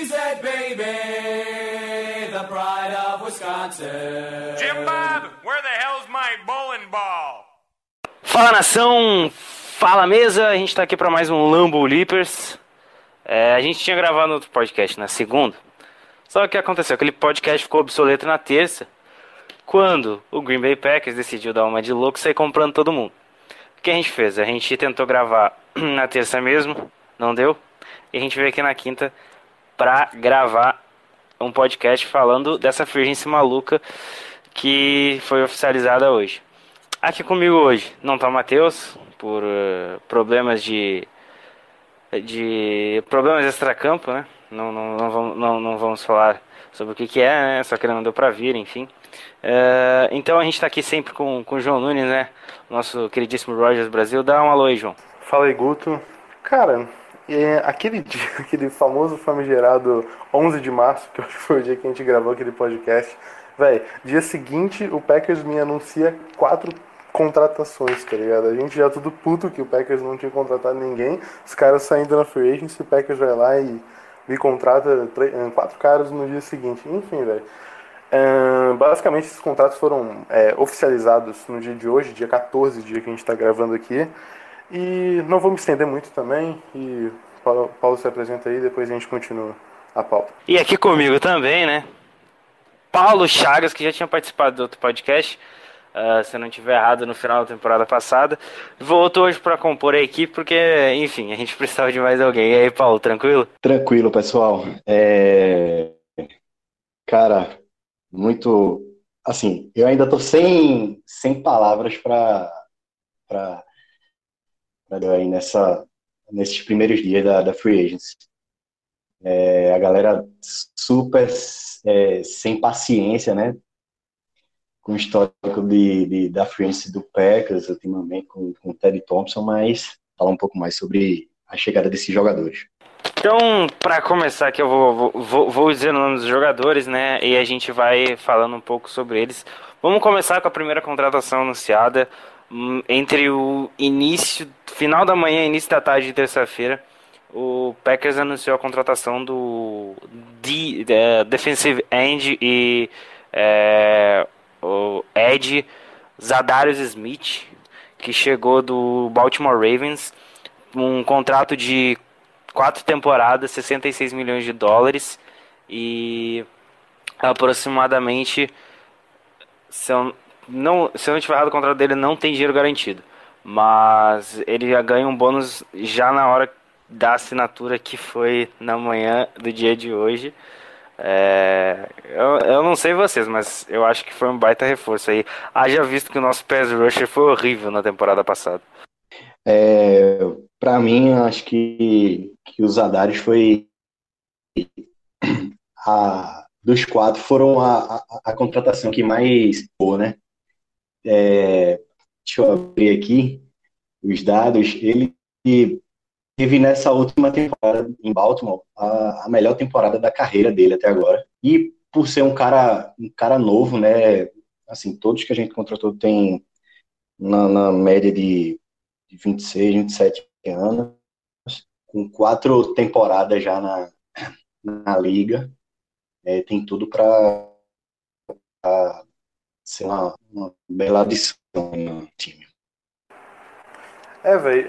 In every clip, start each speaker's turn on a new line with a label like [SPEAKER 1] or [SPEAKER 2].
[SPEAKER 1] Baby, the pride of Wisconsin.
[SPEAKER 2] Jim Bob, where the hell's my bowling ball?
[SPEAKER 3] Fala nação, fala mesa, a gente tá aqui para mais um Lambo Leapers. É, a gente tinha gravado outro podcast na segunda, só que o que aconteceu? Aquele podcast ficou obsoleto na terça, quando o Green Bay Packers decidiu dar uma de louco e sair comprando todo mundo. O que a gente fez? A gente tentou gravar na terça mesmo, não deu, e a gente veio aqui na quinta pra gravar um podcast falando dessa frigência maluca que foi oficializada hoje. Aqui comigo hoje não tá o Matheus, por eh, problemas de. de. problemas extracampo, né? Não, não, não, vamos, não, não vamos falar sobre o que, que é, né? Só que ele não deu pra vir, enfim. Eh, então a gente tá aqui sempre com, com o João Nunes, né? Nosso queridíssimo Rogers Brasil. Dá um alô aí, João.
[SPEAKER 4] Fala aí, Guto. Cara, é, aquele dia, aquele famoso famigerado 11 de março, que foi o dia que a gente gravou aquele podcast, velho, dia seguinte o Packers me anuncia quatro contratações, tá ligado? A gente já tudo puto que o Packers não tinha contratado ninguém, os caras saindo na free agency, o Packers vai lá e me contrata eh, quatro caras no dia seguinte. Enfim, velho. Ahn, basicamente, esses contratos foram é, oficializados no dia de hoje, dia 14, dia que a gente está gravando aqui. E não vou me estender muito também. E Paulo, Paulo se apresenta aí, depois a gente continua a pauta.
[SPEAKER 3] E aqui comigo também, né? Paulo Chagas, que já tinha participado do outro podcast, ah, se eu não tiver errado, no final da temporada passada. Voltou hoje para compor a equipe, porque, enfim, a gente precisava de mais alguém. E aí, Paulo, tranquilo?
[SPEAKER 5] Tranquilo, pessoal. É, Cara, muito. Assim, eu ainda tô sem, sem palavras para para aí nessa nesses primeiros dias da, da Free Agency. É, a galera super é, sem paciência, né? Com o histórico de, de, da Free Agency do Packers, ultimamente com, com o Teddy Thompson, mas falar um pouco mais sobre a chegada desses jogadores.
[SPEAKER 3] Então, para começar aqui, eu vou, vou, vou, dizer o nome dos jogadores, né? E a gente vai falando um pouco sobre eles. Vamos começar com a primeira contratação anunciada entre o início, final da manhã e início da tarde de terça-feira. O Packers anunciou a contratação do D, eh, defensive end e eh, o Ed Zadarius Smith, que chegou do Baltimore Ravens, um contrato de quatro temporadas, 66 milhões de dólares e aproximadamente, eu não, se eu não tiver errado, o contrato dele não tem dinheiro garantido, mas ele já ganha um bônus já na hora da assinatura que foi na manhã do dia de hoje. É, eu, eu não sei vocês, mas eu acho que foi um baita reforço aí. Haja visto que o nosso pass rusher foi horrível na temporada passada.
[SPEAKER 5] É, para mim, acho que, que os Adares foi a, dos quatro foram a, a, a contratação que mais boa, né? É, deixa eu abrir aqui os dados. Ele teve nessa última temporada em Baltimore a, a melhor temporada da carreira dele até agora. E por ser um cara um cara novo, né? Assim, todos que a gente contratou tem na, na média de de 26, 27 anos, com quatro temporadas já na, na liga, é, tem tudo para ser uma, bela adição no time.
[SPEAKER 4] É, velho,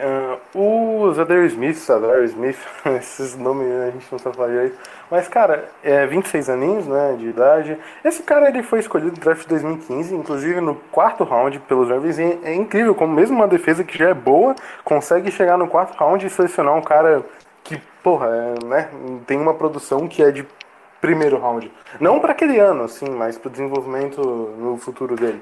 [SPEAKER 4] uh, o Zadar Smith, Zadar Smith, esses nomes a gente não sabe falar direito, mas, cara, é 26 aninhos, né, de idade. Esse cara, ele foi escolhido no draft de 2015, inclusive no quarto round pelos Ravens, é incrível como mesmo uma defesa que já é boa, consegue chegar no quarto round e selecionar um cara que, porra, é, né, tem uma produção que é de primeiro round. Não para aquele ano, assim, mas para o desenvolvimento no futuro dele.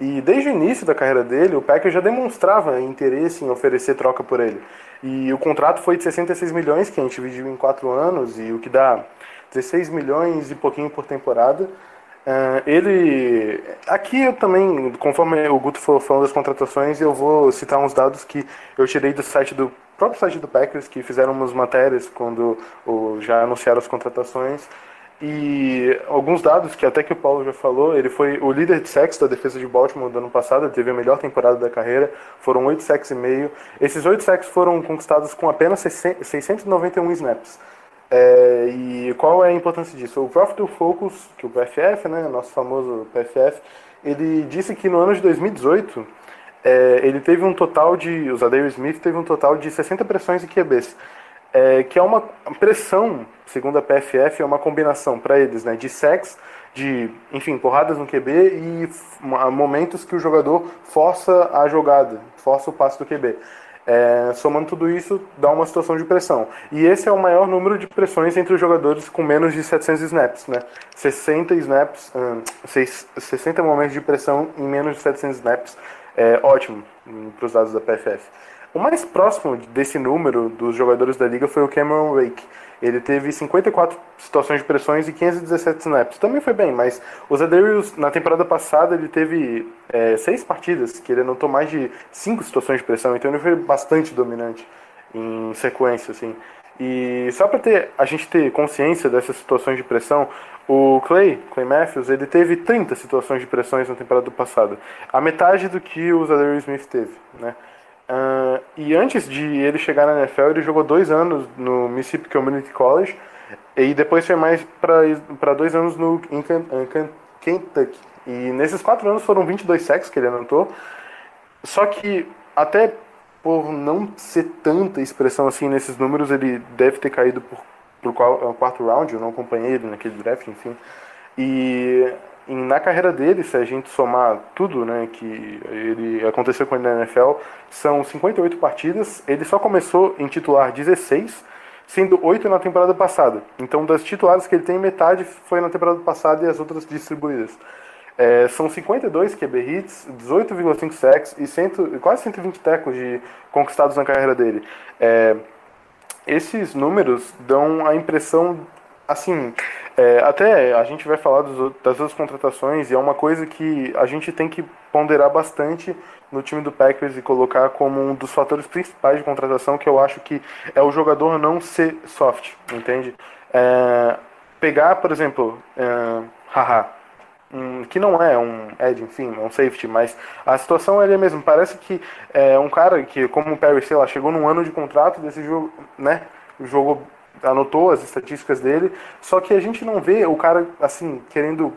[SPEAKER 4] E desde o início da carreira dele, o Packers já demonstrava interesse em oferecer troca por ele. E o contrato foi de 66 milhões, que a gente dividiu em quatro anos, e o que dá 16 milhões e pouquinho por temporada. Uh, ele. Aqui eu também, conforme o Guto for falando das contratações, eu vou citar uns dados que eu tirei do site do próprio site do Packers, que fizeram umas matérias quando o, já anunciaram as contratações. E alguns dados que até que o Paulo já falou, ele foi o líder de sacks da defesa de Baltimore do ano passado, teve a melhor temporada da carreira, foram 8 sacks e meio. Esses 8 sacks foram conquistados com apenas 691 snaps. É, e qual é a importância disso? O Profit Focus, que é o PFF, né, nosso famoso PFF, ele disse que no ano de 2018 é, ele teve um total de, o Zadeir Smith teve um total de 60 pressões em QBs, é, que é uma pressão, segundo a PFF, é uma combinação para eles, né, de sacks, de, enfim, porradas no QB e momentos que o jogador força a jogada, força o passe do QB. É, somando tudo isso, dá uma situação de pressão. E esse é o maior número de pressões entre os jogadores com menos de 700 snaps, né? 60 snaps, hum, 60 momentos de pressão em menos de 700 snaps, é ótimo hum, para os dados da PFF. O mais próximo desse número dos jogadores da liga foi o Cameron Wake, ele teve 54 situações de pressões e 517 snaps. Também foi bem, mas o Zadarius, na temporada passada, ele teve é, seis partidas que ele anotou mais de cinco situações de pressão, então ele foi bastante dominante em sequência, assim. E só para ter a gente ter consciência dessas situações de pressão, o Clay, Clay Matthews, ele teve 30 situações de pressões na temporada passada, a metade do que o Zadarius Smith teve, né? Uh, e antes de ele chegar na NFL, ele jogou dois anos no Mississippi Community College e depois foi mais para dois anos no em Kentucky. E nesses quatro anos foram 22 sacks que ele anotou. Só que até por não ser tanta expressão assim nesses números, ele deve ter caído por, por quarto round. Eu não acompanhei ele naquele draft, enfim. E na carreira dele, se a gente somar tudo né, que ele aconteceu com ele na NFL, são 58 partidas. Ele só começou em titular 16, sendo 8 na temporada passada. Então, das titulares que ele tem, metade foi na temporada passada e as outras distribuídas. É, são 52 QB hits, 18,5 sacks e quase 120 tackles de, conquistados na carreira dele. É, esses números dão a impressão assim, é, até a gente vai falar dos, das outras contratações e é uma coisa que a gente tem que ponderar bastante no time do Packers e colocar como um dos fatores principais de contratação que eu acho que é o jogador não ser soft, entende? É, pegar, por exemplo, é, haha, um, que não é um Ed, enfim, é um safety, mas a situação é a mesma. Parece que é um cara que, como o Perry, sei lá, chegou num ano de contrato desse jogo, né? Jogou anotou as estatísticas dele, só que a gente não vê o cara assim querendo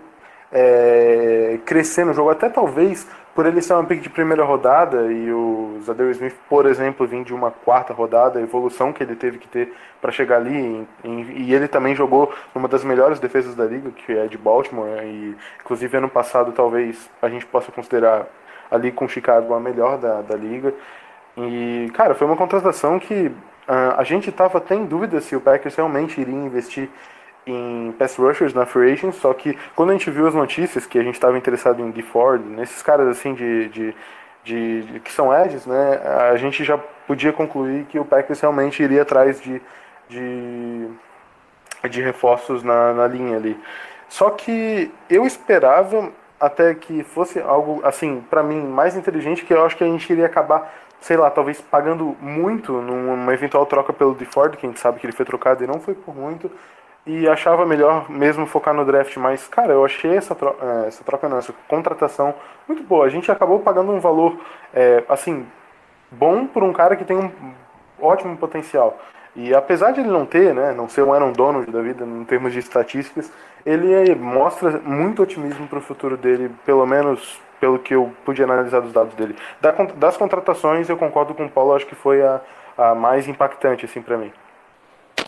[SPEAKER 4] é, crescer no jogo, até talvez por ele ser uma pick de primeira rodada e o Zadeu Smith, por exemplo, vir de uma quarta rodada, a evolução que ele teve que ter para chegar ali, em, em, e ele também jogou numa das melhores defesas da liga, que é de Baltimore, e inclusive ano passado talvez a gente possa considerar ali com Chicago a melhor da, da liga. E, cara, foi uma contratação que Uh, a gente estava até em dúvida se o Packers realmente iria investir em pass rushers na free agent, só que quando a gente viu as notícias que a gente estava interessado em Ford, nesses caras assim de, de, de, de, que são edges, né, a gente já podia concluir que o Packers realmente iria atrás de, de, de reforços na, na linha ali. Só que eu esperava até que fosse algo assim, para mim, mais inteligente, que eu acho que a gente iria acabar sei lá, talvez pagando muito numa eventual troca pelo DeFord, que a gente sabe que ele foi trocado e não foi por muito, e achava melhor mesmo focar no draft, mas, cara, eu achei essa troca, é, essa troca não, essa contratação muito boa. A gente acabou pagando um valor, é, assim, bom por um cara que tem um ótimo potencial. E apesar de ele não ter, né, não ser um Aaron Donald da vida em termos de estatísticas, ele mostra muito otimismo para o futuro dele, pelo menos pelo que eu pude analisar dos dados dele. Das contratações, eu concordo com o Paulo, acho que foi a, a mais impactante, assim, para mim.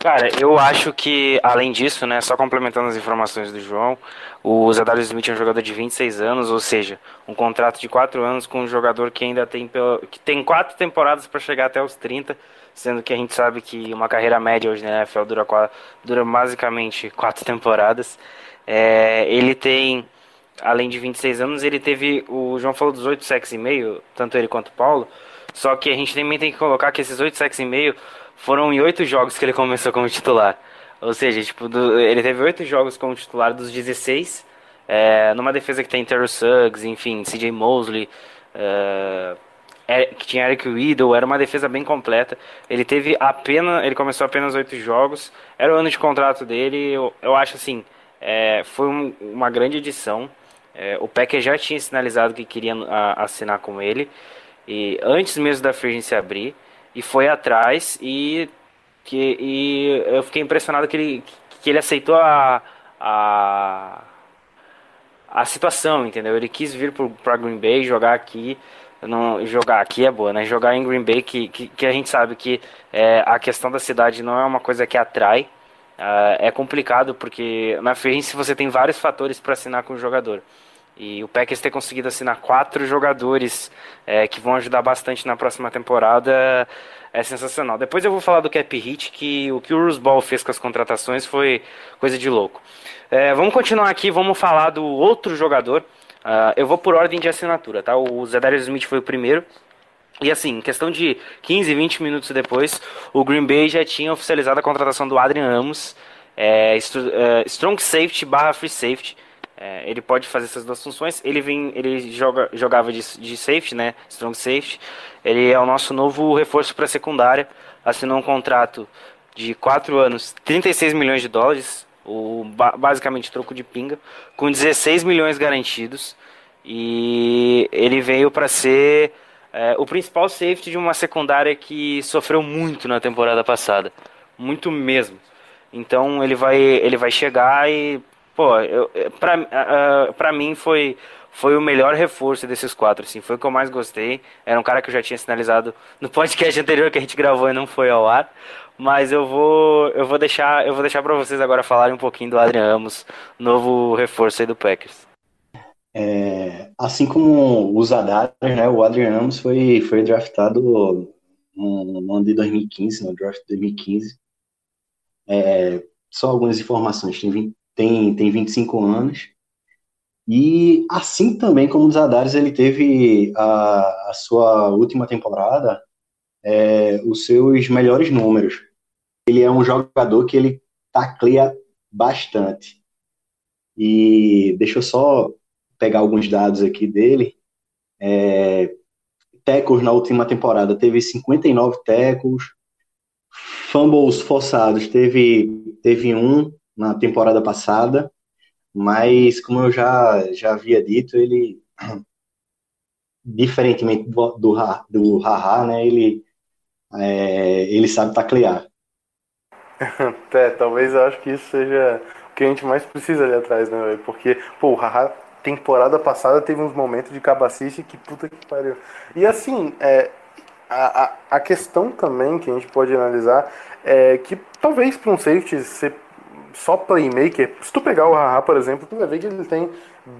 [SPEAKER 3] Cara, eu acho que, além disso, né, só complementando as informações do João, o Zadarius Smith é um jogador de 26 anos, ou seja, um contrato de 4 anos com um jogador que ainda tem, que tem 4 temporadas para chegar até os 30, sendo que a gente sabe que uma carreira média hoje na NFL dura, dura basicamente 4 temporadas. É, ele tem além de 26 anos, ele teve. O João falou dos 8 sacks e meio, tanto ele quanto o Paulo. Só que a gente também tem que colocar que esses 8 sacks e meio foram em 8 jogos que ele começou como titular. Ou seja, tipo, do- ele teve 8 jogos como titular dos 16. é, numa defesa que tem Terrell Suggs, enfim, CJ Mosley. é, que tinha Eric Weedle, era uma defesa bem completa. Ele teve apenas, ele começou apenas oito jogos, era o ano de contrato dele. Eu, eu acho assim, é, foi um- uma grande edição. É, o Packers já tinha sinalizado que queria a- assinar com ele e antes mesmo da free agency abrir e foi atrás e que e eu fiquei impressionado que ele que ele aceitou a, a a situação, entendeu? Ele quis vir para Green Bay jogar aqui. Não, jogar aqui é boa, né? Jogar em Green Bay, que, que, que a gente sabe que é, a questão da cidade não é uma coisa que atrai. Ah, é complicado porque na agency você tem vários fatores para assinar com o jogador. E o Packers ter conseguido assinar quatro jogadores é, que vão ajudar bastante na próxima temporada é sensacional. Depois eu vou falar do cap hit, que o que o Rose Ball fez com as contratações foi coisa de louco. É, vamos continuar aqui, vamos falar do outro jogador. Ah, eu vou por ordem de assinatura, tá? O Zedarius Smith foi o primeiro. E assim, em questão de 15, 20 minutos depois, o Green Bay já tinha oficializado a contratação do Adrian Amos, é, é, strong safety barra free safety. É, ele pode fazer essas duas funções. Ele vem, ele joga, jogava de, de safety, né? Strong safety. Ele é o nosso novo reforço para secundária. Assinou um contrato de 4 anos, 36 milhões de dólares, o ba- basicamente troco de pinga, com 16 milhões garantidos. E ele veio para ser é, o principal safety de uma secundária que sofreu muito na temporada passada, muito mesmo. Então ele vai ele vai chegar e pô, eu, pra, ah, pra mim foi foi o melhor reforço desses quatro, assim, foi o que eu mais gostei. Era um cara que eu já tinha sinalizado no podcast anterior que a gente gravou e não foi ao ar, mas eu vou eu vou deixar eu vou deixar para vocês agora falarem um pouquinho do Adrian Amos, novo reforço aí do Packers.
[SPEAKER 5] É, assim como os Adares, né, o Adrian Amos foi, foi draftado no, no ano de 2015, no draft de 2015. É, só algumas informações, tem, 20 tem, tem 25 anos. E assim também como os Adares, ele teve a, a sua última temporada, é, os seus melhores números. Ele é um jogador que ele tacleia bastante. E deixa eu só pegar alguns dados aqui dele. É, tackles na última temporada teve 59 tackles. Fumbles forçados teve, teve um na temporada passada. Mas, como eu já, já havia dito, ele, diferentemente do, do, Ha- do Haha, né, ele, é, ele sabe taclear.
[SPEAKER 4] É, talvez eu acho que isso seja o que a gente mais precisa ali atrás, né? Porque, pô, o Haha, temporada passada teve uns momentos de cabacice que puta que pariu. E assim, é, a, a, a questão também que a gente pode analisar é que talvez para um safety ser só playmaker, se tu pegar o Haha, por exemplo, tu vai ver que ele tem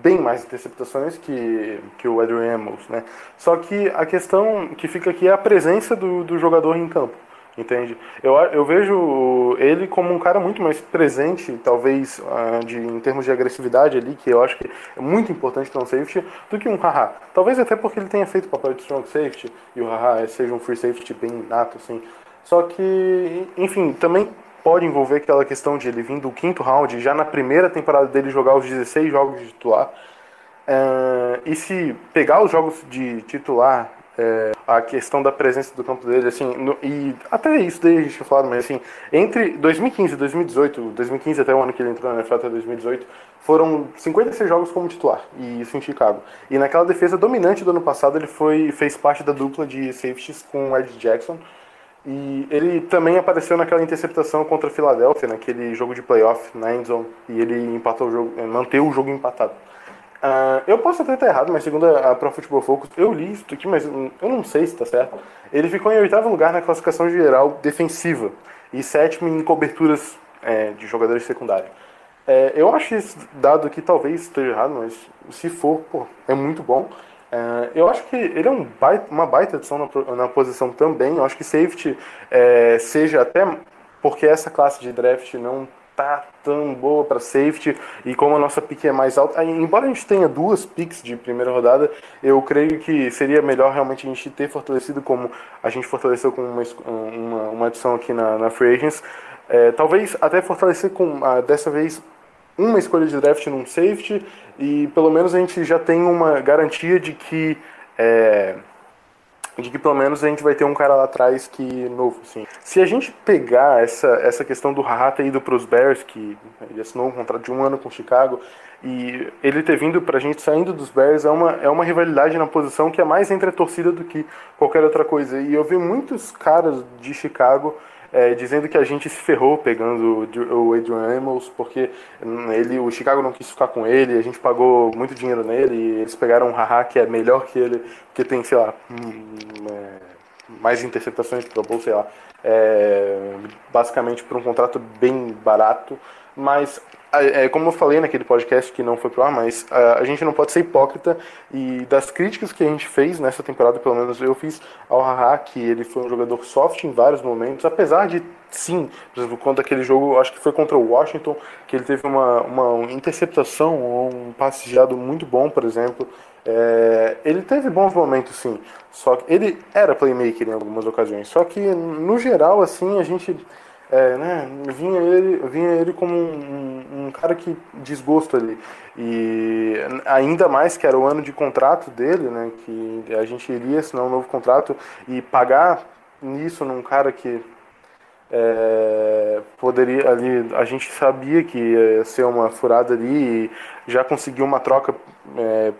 [SPEAKER 4] bem mais interceptações que, que o Adrian Amos, né? Só que a questão que fica aqui é a presença do, do jogador em campo. Entende? Eu, eu vejo ele como um cara muito mais presente, talvez ah, de, em termos de agressividade ali, que eu acho que é muito importante para um safety, do que um haha. Talvez até porque ele tenha feito o papel de strong safety e o haha seja um free safety bem nato, assim. Só que, enfim, também pode envolver aquela questão de ele vir do quinto round, já na primeira temporada dele jogar os 16 jogos de titular. É, e se pegar os jogos de titular, é, a questão da presença do campo dele, assim, no- e até isso daí a gente falado, mas assim, entre 2015 e 2018, 2015 até o ano que ele entrou na NFL até 2018, foram 56 jogos como titular, e isso em Chicago. E naquela defesa dominante do ano passado, ele foi, fez parte da dupla de safeties com o Ed Jackson, e ele também apareceu naquela interceptação contra a Filadélfia, naquele jogo de playoff na endzone, e ele empatou o jogo, eh, manteve o jogo empatado. Ah, eu posso até estar errado, mas segundo a Pro Football Focus, eu li isso aqui, mas eu não sei se está certo. Ele ficou em oitavo lugar na classificação geral defensiva e sétimo em coberturas eh, de jogadores secundários. É, eu acho esse dado aqui talvez esteja errado, mas se for, pô, é muito bom. É, eu acho que ele é um baita- uma baita adição na, na posição também. Eu acho que safety é, seja até porque essa classe de draft não tá tão boa para safety e como a nossa pick é mais alta, aí, embora a gente tenha duas picks de primeira rodada, eu creio que seria melhor realmente a gente ter fortalecido como a gente fortaleceu com uma, uma, uma adição aqui na, na Free Agents. É, talvez até fortalecer com ah, dessa vez uma escolha de draft num safety e pelo menos a gente já tem uma garantia de que é, de que pelo menos a gente vai ter um cara lá atrás que novo, sim. Se a gente pegar essa, essa questão do Haha ter ido para os Bears, que ele assinou um contrato de um ano com o Chicago, e ele ter vindo para a gente saindo dos Bears é uma, é uma rivalidade na posição que é mais entre a torcida do que qualquer outra coisa. E eu vi muitos caras de Chicago é, dizendo que a gente se ferrou pegando o Adrian Amos, porque ele, o Chicago não quis ficar com ele, a gente pagou muito dinheiro nele, e eles pegaram um Haha que é melhor que ele, que tem, sei lá, hum, é, mais interceptações que o sei lá, é, basicamente por um contrato bem barato, mas é, como eu falei naquele podcast que não foi pro ar, mas a, a, gente não pode ser hipócrita e das críticas que a gente fez nessa temporada, pelo menos eu fiz ao Haha, que ele foi um jogador soft em vários momentos, apesar de sim, por exemplo, quando aquele jogo, acho que foi contra o Washington, que ele teve uma, uma interceptação ou um passe muito bom, por exemplo. É, ele teve bons momentos, sim. Só que ele era playmaker em algumas ocasiões. Só que no geral, assim, a gente é, né, vinha ele, vinha ele como um, um, cara que desgosto ali. E ainda mais que era o ano de contrato dele, né, que a gente iria assinar um novo contrato e pagar nisso num cara que é, poderia ali, a gente sabia que ia ser uma furada ali e já conseguiu uma troca é,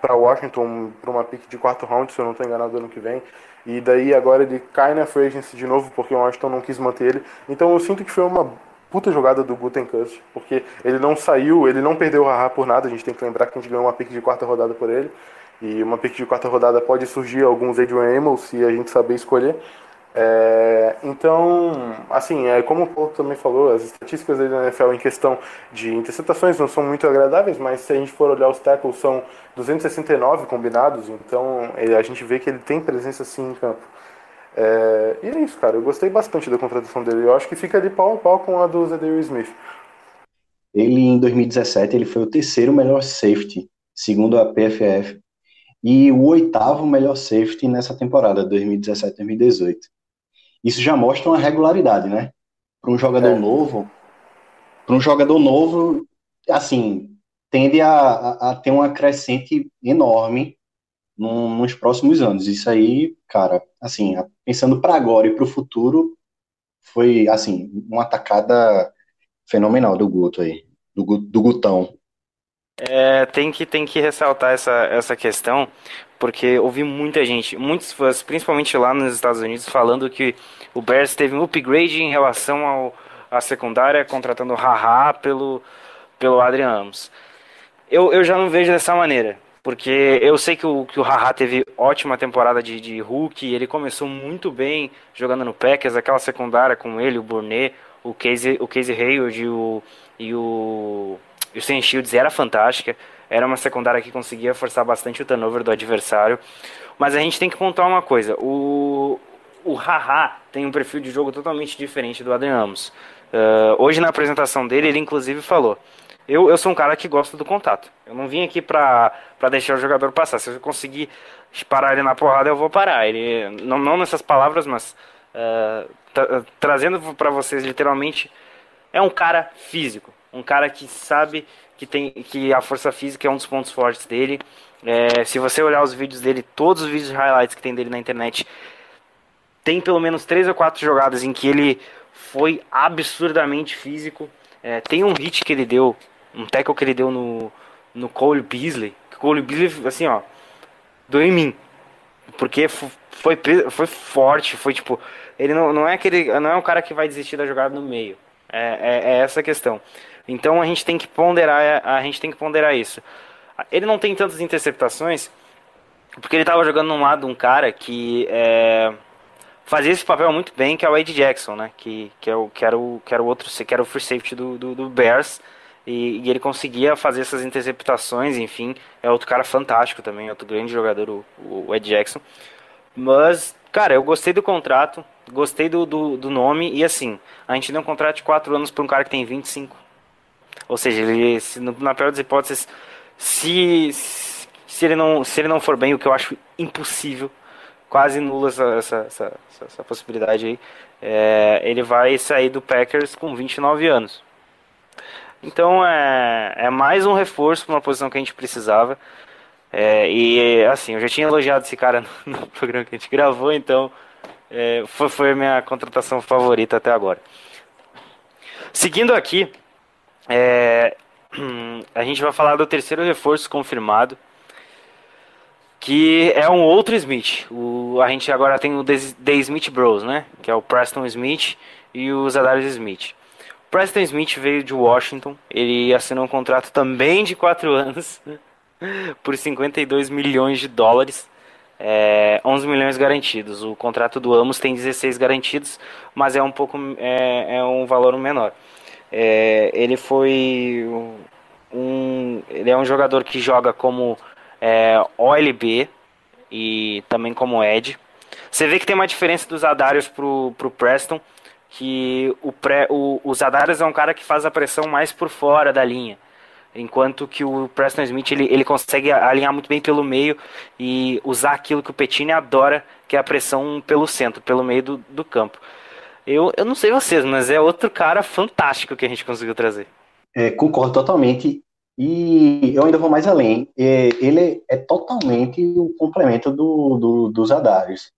[SPEAKER 4] para Washington para uma pick de quarto round, se eu não estou enganado, ano que vem. E daí agora ele cai na free agency de novo porque o Washington não quis manter ele. Então eu sinto que foi uma puta jogada do Gutenkust, porque ele não saiu, ele não perdeu o Haha por nada. A gente tem que lembrar que a gente ganhou uma pick de quarta rodada por ele. E uma pick de quarta rodada pode surgir alguns Adrian Amos se a gente saber escolher. É, então, assim, é, como o Paulo também falou, as estatísticas da NFL em questão de interceptações não são muito agradáveis, mas se a gente for olhar os tackles, são 269 combinados, então é, a gente vê que ele tem presença sim em campo. É, e é isso, cara, eu gostei bastante da contratação dele, eu acho que fica de pau a pau com a do Zedary Smith.
[SPEAKER 5] Ele, em 2017, ele foi o terceiro melhor safety, segundo a PFF, e o oitavo melhor safety nessa temporada, 2017-2018 isso já mostra uma regularidade, né? Para um jogador é. novo, para um jogador novo, assim, tende a, a, a ter uma crescente enorme num, nos próximos anos. Isso aí, cara, assim, pensando para agora e para o futuro, foi, assim, uma atacada fenomenal do Guto aí, do, do Gutão.
[SPEAKER 3] É, tem que, tem que ressaltar essa, essa questão, porque ouvi muita gente, muitos fãs, principalmente lá nos Estados Unidos, falando que o Bears teve um upgrade em relação ao, à secundária, contratando o Haha pelo, pelo Adrian Amos. Eu, eu já não vejo dessa maneira, porque eu sei que o, que o Haha teve ótima temporada de, de Hulk, ele começou muito bem jogando no Packers, aquela secundária com ele, o Burnet, o Casey, o Casey Hayward e o, e o, o Sam Shields era fantástica. Era uma secundária que conseguia forçar bastante o turnover do adversário. Mas a gente tem que pontuar uma coisa. O, o Haha tem um perfil de jogo totalmente diferente do Adrian Amos. Uh, hoje na apresentação dele, ele inclusive falou: eu, eu sou um cara que gosta do contato. Eu não vim aqui pra, pra deixar o jogador passar. Se eu conseguir parar ele na porrada, eu vou parar. Ele, não, não nessas palavras, mas uh, tra trazendo para vocês literalmente, é um cara físico. Um cara que sabe que tem que a força física é um dos pontos fortes dele. É, se você olhar os vídeos dele, todos os vídeos de highlights que tem dele na internet, tem pelo menos três ou quatro jogadas em que ele foi absurdamente físico. É, tem um hit que ele deu, um tackle que ele deu no, no Cole Beasley. Cole Beasley, assim, ó, doeu em mim. Porque foi, foi forte, foi tipo. Ele não, não é aquele. Não é um cara que vai desistir da jogada no meio. É, é, é essa a questão. Então a gente tem que ponderar, a gente tem que ponderar isso. Ele não tem tantas interceptações porque ele estava jogando num lado um cara que é, fazia esse papel muito bem, que é o Ed Jackson, né? Que, que, é o, que, era, o, que era o outro, que era o free safety do, do, do Bears. E, e, ele conseguia fazer essas interceptações, enfim. É outro cara fantástico também, outro grande jogador, o, o Ed Jackson. Mas, cara, eu gostei do contrato. Gostei do, do, do nome e assim, a gente deu um contrato de 4 anos para um cara que tem 25. Ou seja, ele, se, na pior das hipóteses, se, se, ele não, se ele não for bem, o que eu acho impossível, quase nula essa, essa, essa, essa- essa possibilidade aí, é, ele vai sair do Packers com 29 anos. Então é, é mais um reforço para uma posição que a gente precisava. É, e assim, eu já tinha elogiado esse cara no, no programa que a gente gravou, então é, foi, foi a minha contratação favorita até agora. Seguindo aqui, é, a gente vai falar do terceiro reforço confirmado, que é um outro Smith. O, a gente agora tem o The, Smith Bros, né? Que é o Preston Smith e o Zadarius Smith. O Preston Smith veio de Washington, ele assinou um contrato também de 4 anos, por 52 milhões de dólares. É, 11 milhões garantidos. O contrato do Amos tem 16 garantidos, mas é um pouco é, é um valor menor. É, ele foi um ele é um jogador que joga como é, OLB e também como Ed. Você vê que tem uma diferença dos Adarius pro, pro Preston, que o, pré, o, o Zadarius é um cara que faz a pressão mais por fora da linha. Enquanto que o Preston Smith ele, ele consegue alinhar muito bem pelo meio e usar aquilo que o Petini adora, que é a pressão pelo centro, pelo meio do, do campo. Eu, eu não sei vocês, mas é outro cara fantástico que a gente conseguiu trazer.
[SPEAKER 5] É, concordo totalmente. E eu ainda vou mais além. É, ele é totalmente o complemento do, do, dos Adarius.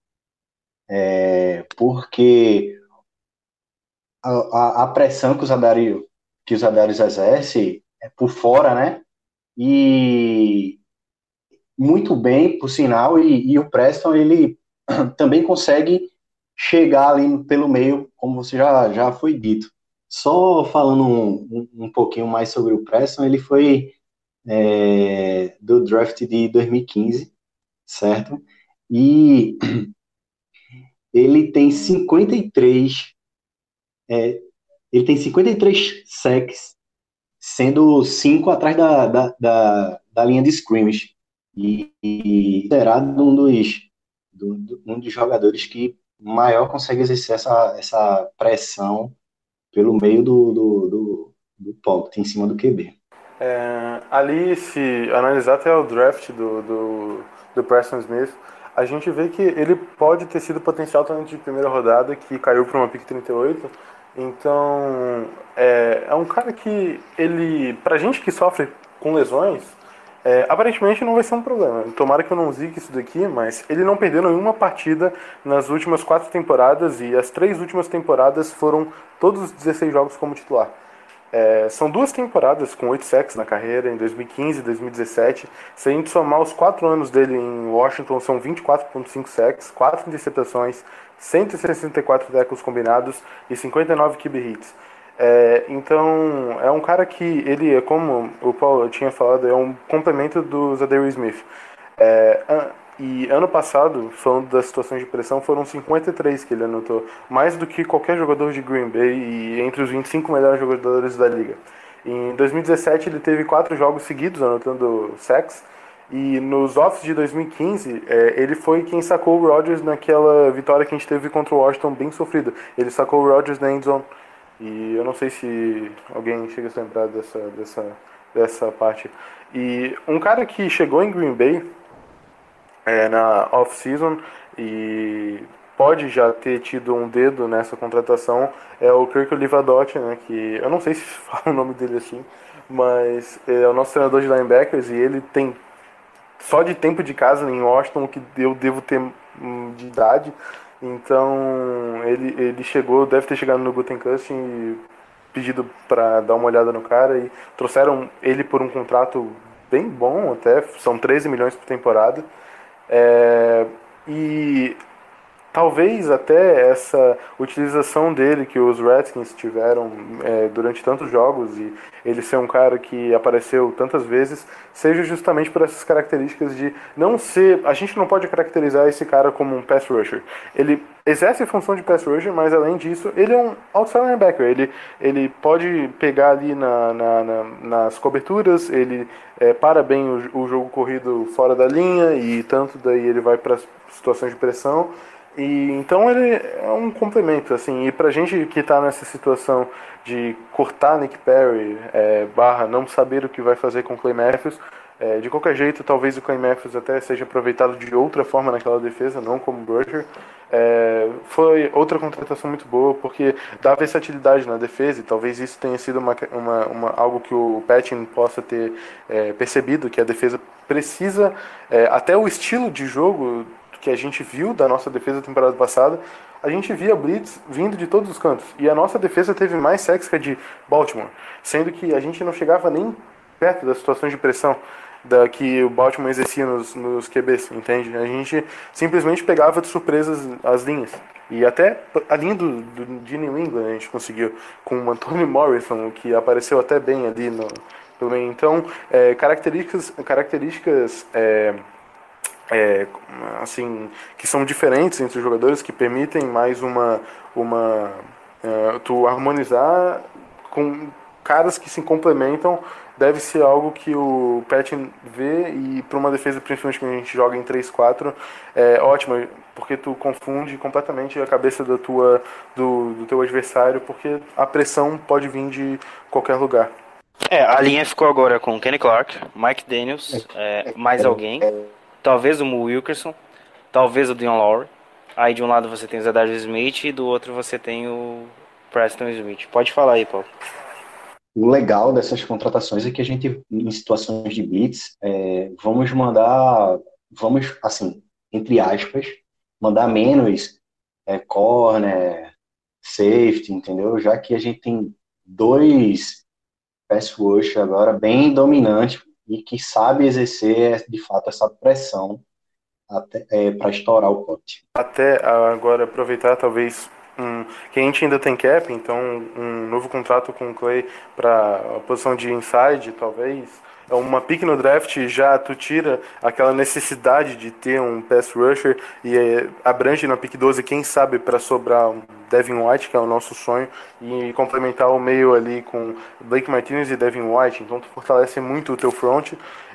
[SPEAKER 5] É, porque a, a, pressão que os Adarius, que os Adarius exercem é por fora, né? E muito bem, por sinal, e, e o Preston ele também consegue chegar ali pelo meio, como você já, já foi dito. Só falando um, um, pouquinho mais sobre o Preston, ele foi é, do draft de 2015, certo? E ele tem 53 é, ele tem 53 sacks, sendo 5 atrás da, da, da, da, linha de scrimmage. E, e considerado um dos, do, do, um dos jogadores que maior consegue exercer essa, essa pressão pelo meio do, do, do, do em cima do QB.
[SPEAKER 4] É, ali, se analisar até o draft do, do, do Preston Smith, a gente vê que ele pode ter sido potencial talento de primeira rodada, que caiu para uma pick 38. Então, é, é um cara que ele, pra gente que sofre com lesões, é, aparentemente não vai ser um problema. Tomara que eu não zique isso daqui, mas ele não perdeu nenhuma partida nas últimas quatro temporadas e as três últimas temporadas foram todos os 16 jogos como titular. É, são duas temporadas com 8 sacks na carreira, em 2015 e 2017. Se a gente somar os 4 anos dele em Washington, são 24,5 sacks, 4 interceptações, 164 tackles combinados e 59 QB hits. É, então, é um cara que ele é, como o Paulo tinha falado, é um complemento do Zadarius Smith. É, e ano passado, falando das situações de pressão, foram 53 que ele anotou, mais do que qualquer jogador de Green Bay e entre os 25 melhores jogadores da liga. Em 2017 ele teve quatro jogos seguidos anotando sacks, e nos offs de 2015 é, ele foi quem sacou o Rodgers naquela vitória que a gente teve contra o Washington bem sofrida. Ele sacou o Rodgers na endzone. E eu não sei se alguém chega a se lembrar dessa, dessa, dessa parte. E um cara que chegou em Green Bay é, na off-season e pode já ter tido um dedo nessa contratação é o Kirk Olivadotti, né, que eu não sei se fala o nome dele assim, mas é o nosso treinador de linebackers e ele tem só de tempo de casa em Washington que eu devo ter hum, de idade. Então ele, ele chegou, deve ter chegado no Gutenkust e pedido para dar uma olhada no cara e trouxeram ele por um contrato bem bom até, são 13 milhões por temporada. É, e talvez até essa utilização dele que os Redskins tiveram é, durante tantos jogos e ele ser um cara que apareceu tantas vezes seja justamente por essas características de não ser a gente não pode caracterizar esse cara como um pass rusher. Ele exerce a função de pass rusher mas além disso ele é um outside linebacker. Ele ele pode pegar ali na, na, na nas coberturas ele é, para bem o, o jogo corrido fora da linha e tanto daí ele vai para situações de pressão E então ele é um complemento, assim, e pra gente que tá nessa situação de cortar Nick Perry, é, barra não saber o que vai fazer com Clay Matthews, é, de qualquer jeito, talvez o Clay Matthews até seja aproveitado de outra forma naquela defesa, não como Brusher. É, foi outra contratação muito boa, porque dá versatilidade na defesa, e talvez isso tenha sido uma, uma, uma algo que o Patton possa ter é, percebido, que a defesa precisa, é, até o estilo de jogo que a gente viu da nossa defesa temporada passada, a gente via blitz vindo de todos os cantos. E a nossa defesa teve mais sexo que a de Baltimore, sendo que a gente não chegava nem perto das situações de pressão da que o Baltimore exercia nos, nos QBs, entende? A gente simplesmente pegava de surpresas as linhas. E até a linha do, do, de New England a gente conseguiu, com o Anthony Morrison, que apareceu até bem ali no. Então, é, características, características é, é, assim, que são diferentes entre os jogadores, que permitem mais uma, uma é, tu harmonizar com caras que se complementam deve ser algo que o Patton vê e para uma defesa, principalmente quando a gente joga em 3-4, é ótimo, porque tu confunde completamente a cabeça da tua, do, do teu adversário, porque a pressão pode vir de qualquer lugar.
[SPEAKER 3] É, a linha ficou agora com Kenny Clark, Mike Daniels, é, mais alguém, talvez o Mo Wilkerson, talvez o Dion Lowry. Aí de um lado você tem o Zadar Smith e do outro você tem o Preston Smith. Pode falar aí, Paulo
[SPEAKER 5] o legal dessas contratações é que a gente, em situações de blitz, é, vamos mandar, vamos, assim, entre aspas, mandar menos é, corner, safety, entendeu? Já que a gente tem dois pass rush agora bem dominantes e que sabe exercer, de fato, essa pressão é, para estourar o pote.
[SPEAKER 4] Até agora aproveitar, talvez, um, que a gente ainda tem cap, então um novo contrato com o Clay para a posição de inside, talvez. É uma pick no draft já tu tira aquela necessidade de ter um pass rusher e é, abrange na pick 12, quem sabe para sobrar um Devin White, que é o nosso sonho, e complementar o meio ali com Blake Martinez e Devin White. Então tu fortalece muito o teu front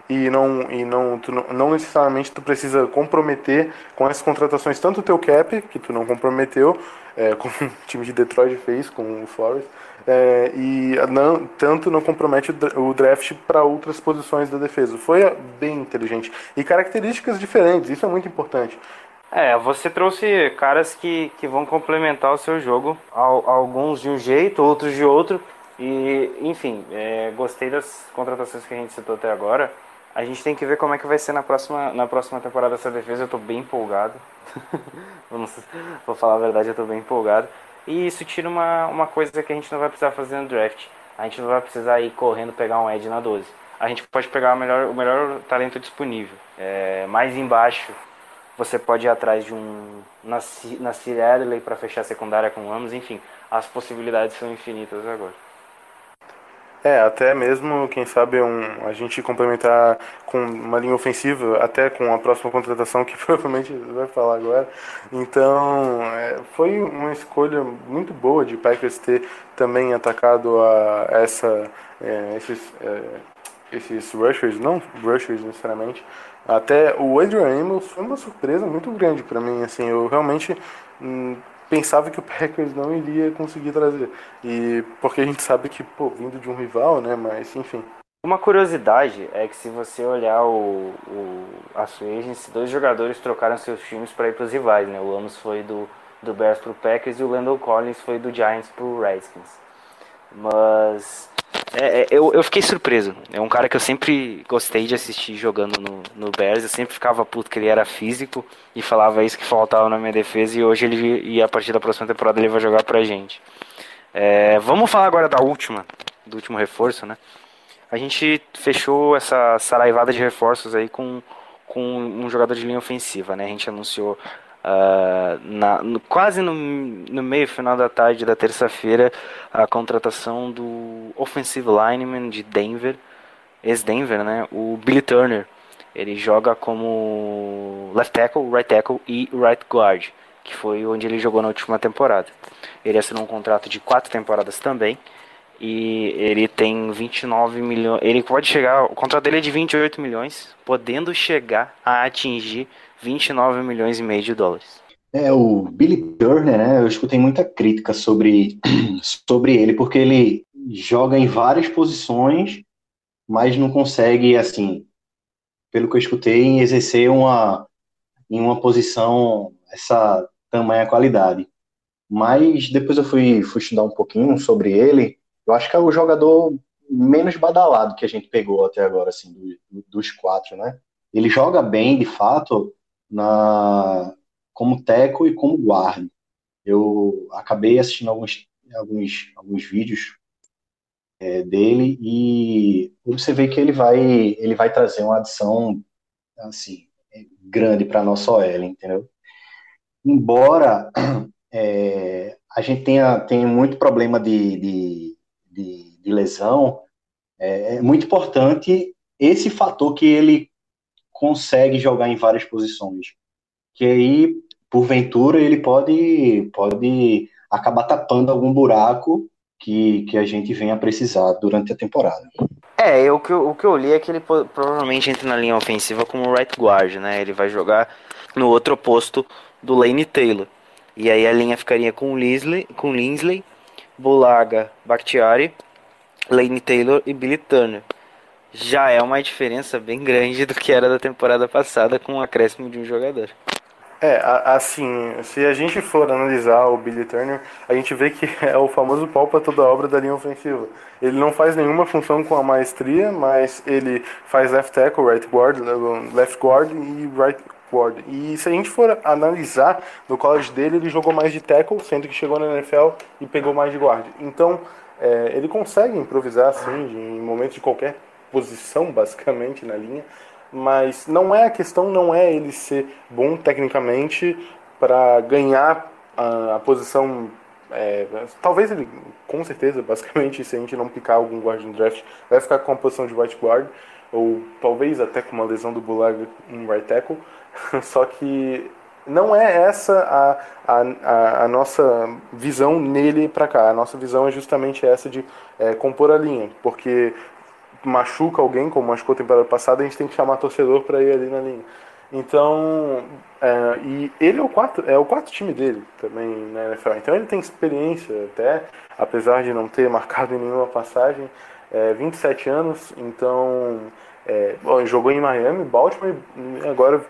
[SPEAKER 4] e não e não tu não, não, necessariamente tu precisa comprometer com essas contratações tanto o teu cap que tu não comprometeu é, como o time de Detroit fez com o Forest é, e não, tanto não compromete o draft para outras posições da defesa foi bem inteligente e características diferentes isso é muito importante
[SPEAKER 3] é, você trouxe caras que, que vão complementar o seu jogo, alguns de um jeito, outros de outro. E, enfim, é, gostei das contratações que a gente citou até agora. A gente tem que ver como é que vai ser na próxima, na próxima temporada essa defesa. Eu tô bem empolgado. Vou falar a verdade, eu tô bem empolgado. E isso tira uma, uma coisa que a gente não vai precisar fazer no draft. A gente não vai precisar ir correndo pegar um Ed na 12. A gente pode pegar o melhor, o melhor talento disponível. É, mais embaixo, você pode ir atrás de um Nasir Adley para fechar a secundária com ambos. Enfim, as possibilidades são infinitas agora.
[SPEAKER 4] É, até mesmo, quem sabe, um, a gente complementar com uma linha ofensiva, até com a próxima contratação que provavelmente vai falar agora. Então, é, foi uma escolha muito boa de Packers ter também atacado a essa, é, esses, é, esses rushers, não rushers necessariamente. Até o Adrian Amos foi uma surpresa muito grande para mim, assim, eu realmente hum, pensava que o Packers não iria conseguir trazer. E porque a gente sabe que, pô, vindo de um rival, né? Mas enfim.
[SPEAKER 3] Uma curiosidade é que se você olhar o, o a sua dois jogadores trocaram seus times para ir para os rivais, né? O Amos foi do, do Bears para o Packers e o Landon Collins foi do Giants para o Redskins. Mas é, é, eu, eu fiquei surpreso. É um cara que eu sempre gostei de assistir jogando no, no Bears. Eu sempre ficava puto que ele era físico e falava isso que faltava na minha defesa. E hoje ele e a partir da próxima temporada ele vai jogar pra gente. É, vamos falar agora da última, do último reforço, né? A gente fechou essa saraivada de reforços aí com, com um jogador de linha ofensiva, né? A gente anunciou Uh, na, no, quase no, no, meio final da tarde da terça-feira a contratação do offensive lineman de Denver, ex-Denver, né, o Billy Turner. Ele joga como left tackle, right tackle e right guard, que foi onde ele jogou na última temporada. Ele assinou um contrato de quatro temporadas também. E ele tem 29 milhões. Ele pode chegar. O contrato dele é de 28 milhões, podendo chegar a atingir 29 milhões e meio de dólares.
[SPEAKER 5] É, o Billy Turner, né? Eu escutei muita crítica sobre, sobre ele, porque ele joga em várias posições, mas não consegue, assim, pelo que eu escutei, exercer uma, em uma posição essa tamanha qualidade. Mas depois eu fui, fui estudar um pouquinho sobre ele. Eu acho que é o jogador menos badalado que a gente pegou até agora, assim, do, dos quatro, né? Ele joga bem, de fato, na como teco e como guarda. Eu acabei assistindo alguns, alguns, alguns vídeos é, dele e vê que ele vai ele vai trazer uma adição assim grande para nossa OL, entendeu? Embora é, a gente tenha, tenha muito problema de, de, de, de lesão, é, é muito importante esse fator que ele consegue jogar em várias posições. Que aí, porventura, ele pode, pode acabar tapando algum buraco que, que a gente venha precisar durante a temporada.
[SPEAKER 3] É, eu, o, que eu, o que eu li é que ele provavelmente entra na linha ofensiva como right guard, né? Ele vai jogar no outro oposto do Lane Taylor. E aí a linha ficaria com Linsley, com Linsley Bulaga, Bakhtiari, Lane Taylor e Billy Turner. Já é uma diferença bem grande do que era da temporada passada com o acréscimo de um jogador.
[SPEAKER 4] É, assim, se a gente for analisar o Billy Turner, a gente vê que é o famoso pau para toda obra da linha ofensiva. Ele não faz nenhuma função com a maestria, mas ele faz left tackle, right guard, left guard e right guard. E se a gente for analisar no college dele, ele jogou mais de tackle, sendo que chegou na NFL e pegou mais de guard. Então, é, ele consegue improvisar assim, em momentos de qualquer posição, basicamente, na linha mas não é a questão não é ele ser bom tecnicamente para ganhar a, a posição é, talvez ele com certeza basicamente se a gente não picar algum guard no draft vai ficar com a posição de right guard ou talvez até com uma lesão do Bulaga um right tackle só que não é essa a, a, a, nossa visão nele para cá. A nossa visão é justamente essa de é, compor a linha, porque machuca alguém, como machucou a temporada passada, a gente tem que chamar torcedor para ir ali na linha. Então, é, e ele é o quarto, é o quarto time dele também na NFL. Então ele tem experiência até, apesar de não ter marcado nenhuma passagem, é, 27 anos, então é, bom, jogou em Miami, Baltimore agora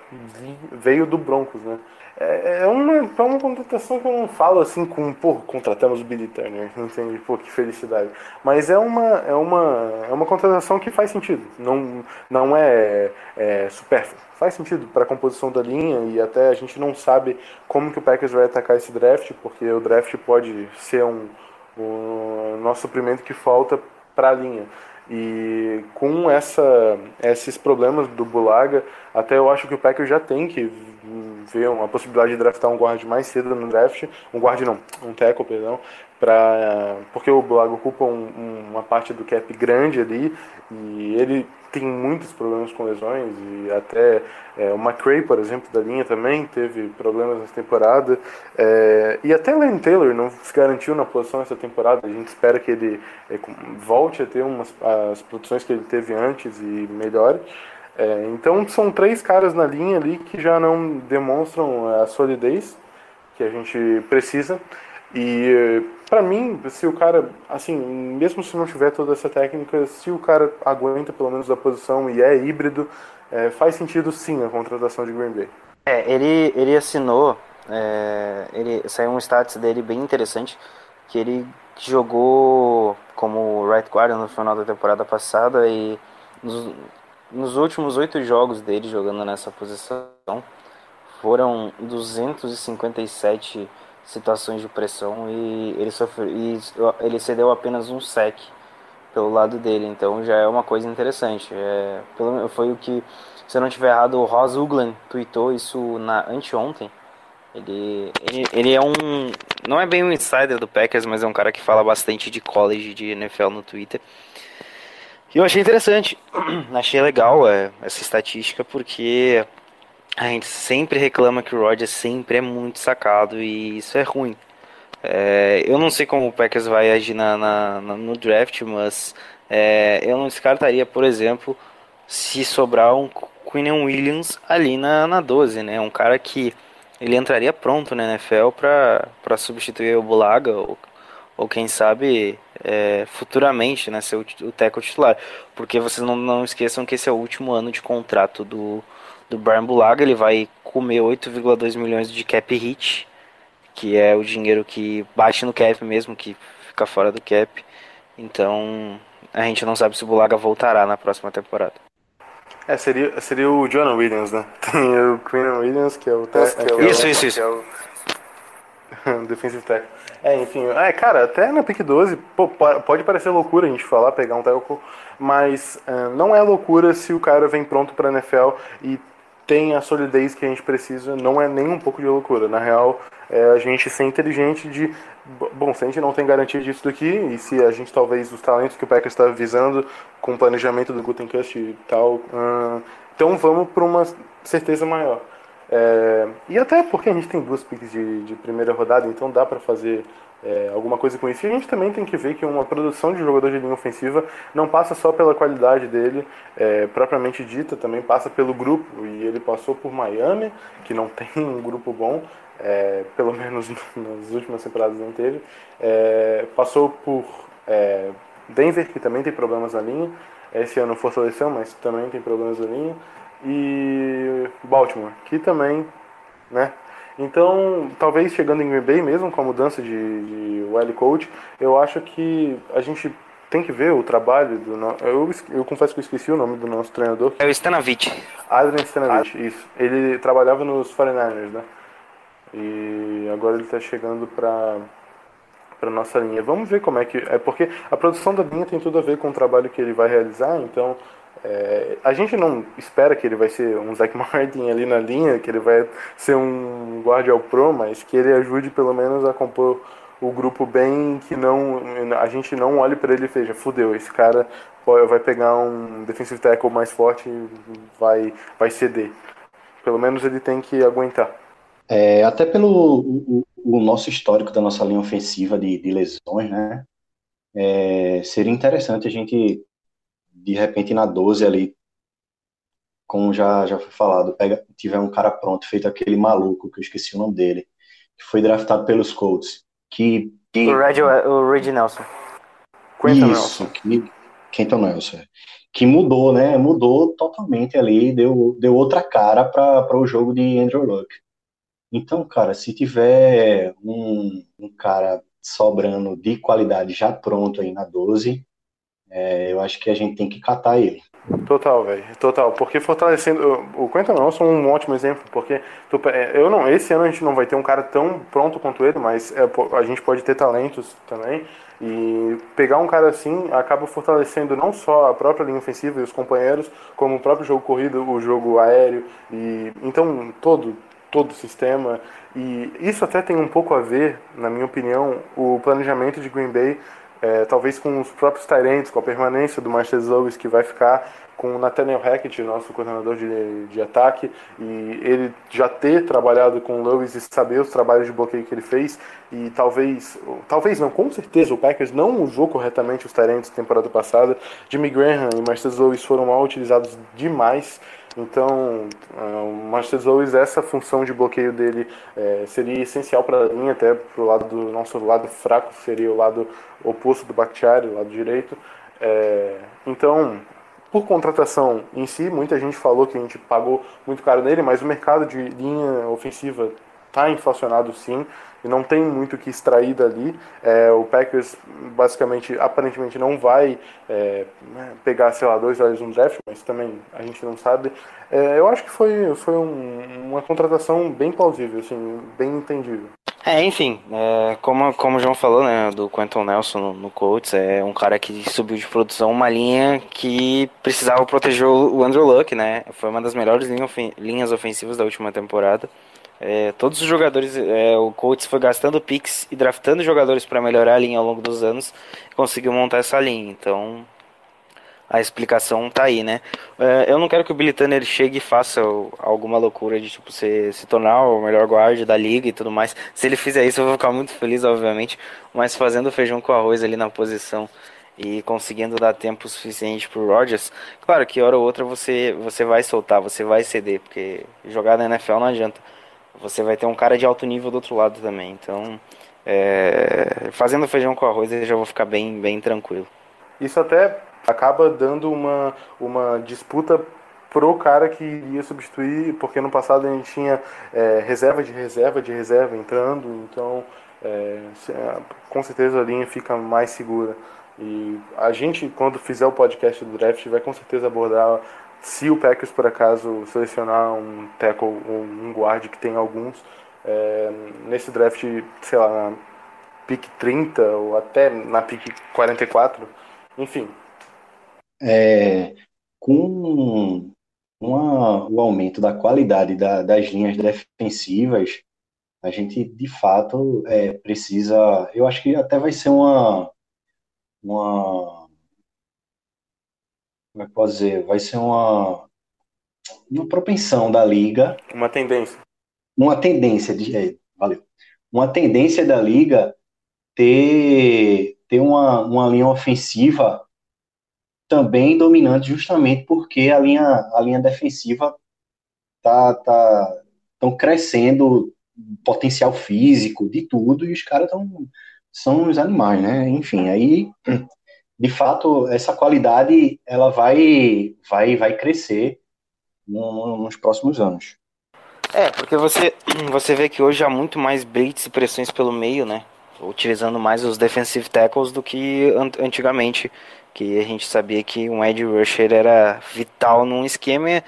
[SPEAKER 4] veio do Broncos, né? É, é, uma, é uma contratação que eu não falo assim com, pô, contratamos o Billy Turner, entende? Pô, que felicidade. Mas é uma, é uma, é uma contratação que faz sentido, não, não é, é supérfluo. Faz sentido para a composição da linha e até a gente não sabe como que o Packers vai atacar esse draft, porque o draft pode ser um, um nosso suprimento que falta para a linha. E com essa, esses problemas do Bulaga, até eu acho que o Packers já tem que ver uma possibilidade de draftar um guard mais cedo no draft, um guard não, um tackle, perdão, pra, porque o Bulaga ocupa um, uma parte do cap grande ali e ele tem muitos problemas com lesões e até é, o McRae, por exemplo, da linha também teve problemas nessa temporada é, e até Lane Taylor não se garantiu na posição essa temporada. A gente espera que ele é, volte a ter umas, as produções que ele teve antes e melhore. É, então são três caras na linha ali que já não demonstram a solidez que a gente precisa. E para mim, se o cara, assim, mesmo se não tiver toda essa técnica, se o cara aguenta pelo menos a posição e é híbrido, é, faz sentido sim a contratação de Green Bay.
[SPEAKER 3] É, ele, ele assinou, é, ele saiu um status dele bem interessante, que ele jogou como right guard no final da temporada passada e nos, nos últimos oito jogos dele jogando nessa posição foram 257 situações de pressão e ele sofreu e ele cedeu apenas um sec pelo lado dele, então já é uma coisa interessante. É, pelo, foi o que, se eu não estiver errado, o Ross Uglan tweetou isso na anteontem. Ele, ele, ele é um. Não é bem um insider do Packers, mas é um cara que fala bastante de college de NFL no Twitter. Eu achei interessante, achei legal é, essa estatística, porque a gente sempre reclama que o Rodgers sempre é muito sacado e isso é ruim. É, eu não sei como o Packers vai agir na, na, na no draft, mas é, eu não descartaria, por exemplo, se sobrar um Quinn Williams ali na, na 12, né? Um cara que ele entraria pronto na NFL para substituir o Bulaga ou, ou quem sabe é, futuramente né, ser o, o tackle titular. Porque vocês não, não esqueçam que esse é o último ano de contrato do, do Brian Bulaga. Ele vai comer 8,2 milhões de cap hit, que é o dinheiro que bate no cap mesmo, que fica fora do cap. Então a gente não sabe se o Bulaga voltará na próxima temporada.
[SPEAKER 4] É, seria, seria o Jonah Williams, né? Tem o Quinn Williams, que é o... Te, que é o
[SPEAKER 3] Isso, isso, isso.
[SPEAKER 4] que é o defensive tackle. É, enfim, é, cara, até na pick 12, pô, po- pode parecer loucura a gente falar, pegar um tackle, mas ah, não é loucura se o cara vem pronto pra NFL e tem a solidez que a gente precisa, não é nem um pouco de loucura. Na real, é a gente ser inteligente de. Bom, se a gente não tem garantia disso daqui, e se a gente talvez os talentos que o Packers está visando com o planejamento do Gutenkust e tal, ah, então vamos para uma certeza maior. É, e até porque a gente tem duas picks de, de primeira rodada, então dá para fazer é, alguma coisa com isso. E a gente também tem que ver que uma produção de jogador de linha ofensiva não passa só pela qualidade dele, é, propriamente dita, também passa pelo grupo. E ele passou por Miami, que não tem um grupo bom, é, pelo menos nas últimas temporadas não teve. É, passou por é, Denver, que também tem problemas na linha. Esse ano fortaleceu, mas também tem problemas na linha. E Baltimore, que também, né? Então, talvez chegando em Green Bay, mesmo com a mudança de, de wild coach, eu acho que a gente tem que ver o trabalho do no... eu, eu confesso que eu esqueci o nome do nosso treinador,
[SPEAKER 3] É o Stanavich.
[SPEAKER 4] Adrian Stanavich, isso. Ele trabalhava nos 49ers, né? E agora ele está chegando para para nossa linha. Vamos ver como é que é porque a produção da linha tem tudo a ver com o trabalho que ele vai realizar. Então é, a gente não espera que ele vai ser um Zach Martin ali na linha, que ele vai ser um guarda ao pro, mas que ele ajude pelo menos a compor o grupo bem, que não a gente não olhe para ele e veja, fudeu, esse cara vai pegar um defensive tackle mais forte e vai vai ceder. Pelo menos ele tem que aguentar.
[SPEAKER 5] É, até pelo o- o nosso histórico da nossa linha ofensiva de, de lesões, né? É, seria interessante a gente, de repente, na 12 ali, como já, já foi falado, pega, tiver um cara pronto, feito aquele maluco, que eu esqueci o nome dele, que foi draftado pelos Colts, que, que
[SPEAKER 3] O Red, o Red Nelson.
[SPEAKER 4] Quentin
[SPEAKER 5] isso, que, Quentin Nelson, é. que mudou, né? Mudou totalmente ali, deu, deu outra cara para o jogo de Andrew Luck. Então, cara, se tiver um, um cara sobrando de qualidade já pronto aí na 12, é, eu acho que a gente tem que catar ele.
[SPEAKER 4] Total, velho. Total. Porque fortalecendo. O Quentin Nelson é um ótimo exemplo. Porque tu é, eu não, esse ano a gente não vai ter um cara tão pronto quanto ele, mas é, a gente pode ter talentos também. E pegar um cara assim acaba fortalecendo não só a própria linha ofensiva e os companheiros, como o próprio jogo corrido, o jogo aéreo. E então todo, todo o sistema. E isso até tem um pouco a ver, na minha opinião, o planejamento de Green Bay é, talvez com os próprios Tyrants, com a permanência do Marcelo Lewis que vai ficar, com o Nathaniel Hackett, nosso coordenador de, de ataque, e ele já ter trabalhado com o Lewis e saber os trabalhos de bloqueio que ele fez, e talvez, talvez não, com certeza o Packers não usou corretamente os Tyrants temporada passada, Jimmy Graham e Marcelo Lewis foram mal utilizados demais, então, ah, o Marcelo Lewis, essa função de bloqueio dele eh, seria essencial para a linha, até para o lado do nosso lado fraco, seria o lado oposto do Bakhtiari, o lado direito. Eh, então, por contratação em si, muita gente falou que a gente pagou muito caro nele, mas o mercado de linha ofensiva está inflacionado sim, e não tem muito o que extrair dali. É, o Packers, basicamente, aparentemente não vai é, né, pegar, sei lá, dois olhos no draft, mas também a gente não sabe. É, eu acho que foi, foi um- uma contratação bem plausível, assim, bem entendível.
[SPEAKER 3] É, enfim, é, como, como o João falou, né, do Quentin Nelson no, no Colts, é um cara que subiu de produção uma linha que precisava proteger o Andrew Luck, né, foi uma das melhores linhas ofensivas da última temporada. É, todos os jogadores, é, o Colts foi gastando picks e draftando jogadores para melhorar a linha ao longo dos anos, conseguiu montar essa linha, então a explicação tá aí, né? É, eu não quero que o Billy Tanner chegue e faça alguma loucura de tipo se, se tornar o melhor guarda da liga e tudo mais. Se ele fizer isso, eu vou ficar muito feliz, obviamente. Mas fazendo feijão com arroz ali na posição e conseguindo dar tempo suficiente pro Rodgers, claro que hora ou outra você você vai soltar, você vai ceder, porque jogar na NFL não adianta. Você vai ter um cara de alto nível do outro lado também. Então, é, fazendo feijão com arroz, eu já vou ficar bem, bem tranquilo.
[SPEAKER 4] Isso até acaba dando uma, uma disputa pro cara que iria substituir, porque no passado a gente tinha é, reserva de reserva de reserva entrando, então é, com certeza a linha fica mais segura. E a gente, quando fizer o podcast do draft, vai com certeza abordar se o Packers por acaso selecionar um tackle ou um guard que tem alguns é, nesse draft, sei lá, na pick 30 ou até na pick 44, enfim.
[SPEAKER 5] É, com uma, o aumento da qualidade da, das linhas defensivas, a gente de fato é, precisa. Eu acho que até vai ser uma. uma como é que posso dizer? Vai ser uma, uma propensão da liga.
[SPEAKER 4] Uma tendência.
[SPEAKER 5] Uma tendência de. É, valeu. Uma tendência da liga ter, ter uma, uma linha ofensiva também dominante justamente porque a linha, a linha defensiva tá, tá tão crescendo potencial físico de tudo e os caras tão são os animais, né? Enfim, aí de fato essa qualidade ela vai vai vai crescer no, nos próximos anos.
[SPEAKER 3] É, porque você você vê que hoje há muito mais blitz e pressões pelo meio, né? Utilizando mais os defensive tackles do que antigamente que a gente sabia que um edge rusher era vital num esquema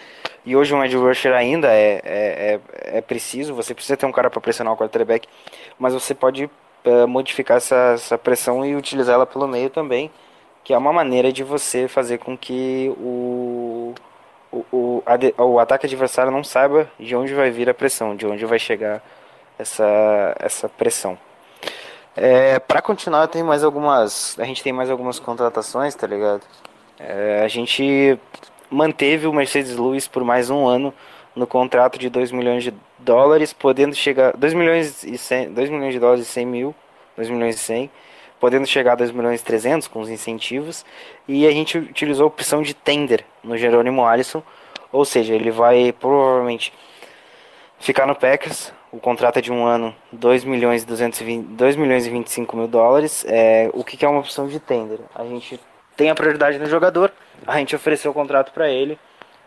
[SPEAKER 3] e hoje um edge rusher ainda é, é, é, é preciso, você precisa ter um cara para pressionar o quarterback, mas você pode uh, modificar essa, essa pressão e utilizá-la pelo meio também, que é uma maneira de você fazer com que o, o, o, o ataque adversário não saiba de onde vai vir a pressão, de onde vai chegar essa, essa pressão. É, para continuar, tem mais algumas. A gente tem mais algumas contratações, tá ligado? É, a gente manteve o Mercedes Lewis por mais um ano no contrato de 2 milhões de dólares, podendo chegar. 2 milhões e 100, 2 milhões de dólares e 100 mil. 2 milhões e 100. Podendo chegar a 2 milhões e 300 com os incentivos. E a gente utilizou a opção de tender no Jerônimo Alisson. Ou seja, ele vai provavelmente ficar no Packers o contrato é de um ano, 2 milhões, 220, 2 milhões e 25 mil dólares. É, o que, que é uma opção de tender? A gente tem a prioridade no jogador, a gente ofereceu o contrato para ele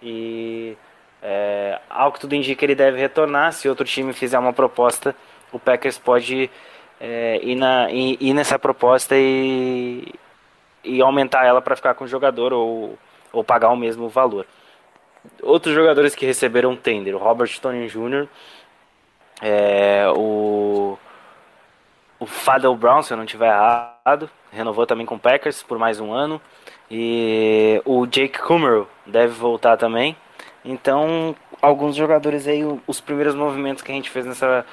[SPEAKER 3] e é, ao que tudo indica ele deve retornar. Se outro time fizer uma proposta, o Packers pode é, ir, na, ir, ir, nessa proposta e, e aumentar ela para ficar com o jogador ou, ou pagar o mesmo valor. Outros jogadores que receberam tender, o Robert Tony Jr., é, o, o Fadel Brown, se eu não estiver errado, renovou também com o Packers por mais um ano. E o Jake Kummerow deve voltar também. Então, alguns jogadores aí, os primeiros movimentos que a gente fez nessa.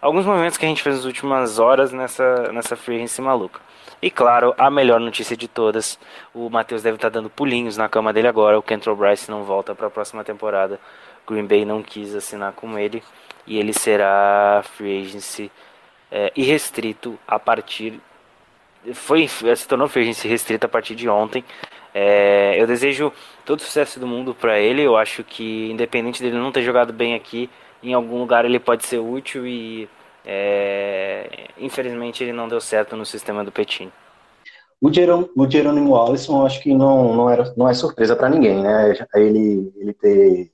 [SPEAKER 3] Alguns movimentos que a gente fez nas últimas horas nessa, nessa free agency maluca. E claro, a melhor notícia de todas: o Matheus deve estar dando pulinhos na cama dele agora. O Kentrell Bryce não volta para a próxima temporada. Green Bay não quis assinar com ele e ele será free agency é, irrestrito a partir foi se tornou free agency restrito a partir de ontem. É, eu desejo todo o sucesso do mundo para ele. Eu acho que independente dele não ter jogado bem aqui, em algum lugar ele pode ser útil e é, infelizmente ele não deu certo no sistema do Petini.
[SPEAKER 5] O, Jerônimo, o Alisson acho que não, não, era, não é surpresa para ninguém, né? Ele, ele ter